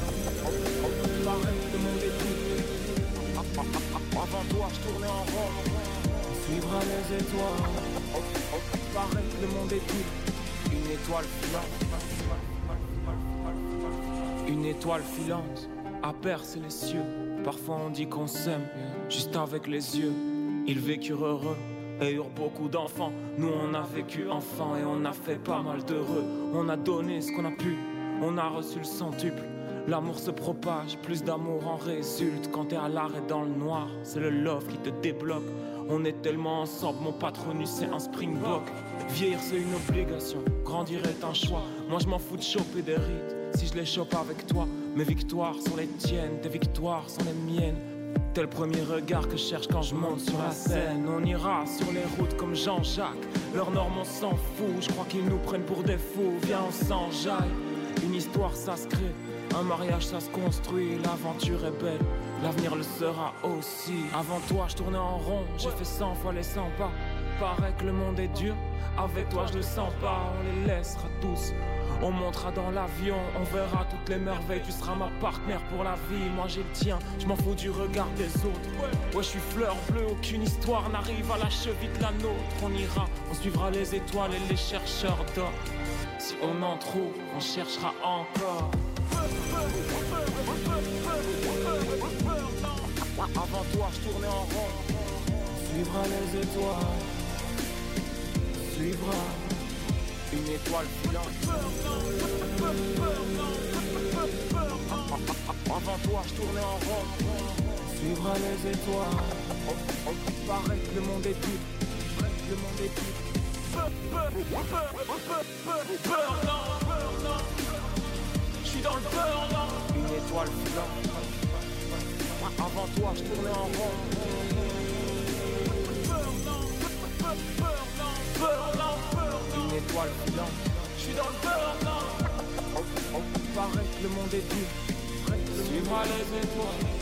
Avant toi, je tournais en rond. On suivra les étoiles. Que le monde est. Une étoile filante. Une étoile filante a percé les cieux. Parfois on dit qu'on s'aime, juste avec les yeux. Ils vécurent heureux et eurent beaucoup d'enfants. Nous on a vécu enfant et on a fait pas mal d'heureux. On a donné ce qu'on a pu, on a reçu le centuple. L'amour se propage, plus d'amour en résulte. Quand t'es à l'arrêt dans le noir, c'est le love qui te débloque. On est tellement ensemble, mon patronus c'est un springbok. Vieillir c'est une obligation, grandir est un choix. Moi je m'en fous de choper des rides, si je les chope avec toi. Mes victoires sont les tiennes, tes victoires sont les miennes. T'es le premier regard que je cherche quand je monte sur la scène. On ira sur les routes comme Jean-Jacques. Leurs normes on s'en fout, je crois qu'ils nous prennent pour des fous. Viens on s'enjaille, une histoire ça se crée. Un mariage ça se construit, l'aventure est belle, l'avenir le sera aussi. Avant toi je tournais en rond, j'ai fait 100 fois les 100 pas. Paraît que le monde est dur, avec toi je le sens pas, on les laissera tous. On montera dans l'avion, on verra toutes les merveilles, tu seras ma partenaire pour la vie, moi j'ai le tien, je m'en fous du regard des autres. Ouais, je suis fleur bleue, aucune histoire n'arrive à la cheville de la nôtre. On ira, on suivra les étoiles et les chercheurs d'or. Si on en trouve, on cherchera encore. Avant toi, je tournais en rond. Suivra les étoiles. Suivra une étoile filante. Avant toi, je tournais en rond. Suivra les étoiles. Paraît le monde est. Le monde est. Je suis dans le beurre, Une étoile filante. Avant toi, je tournais en rond. Une étoile filante. Je suis dans le beurre, Paraît que le monde est dur. Suivra les étoiles.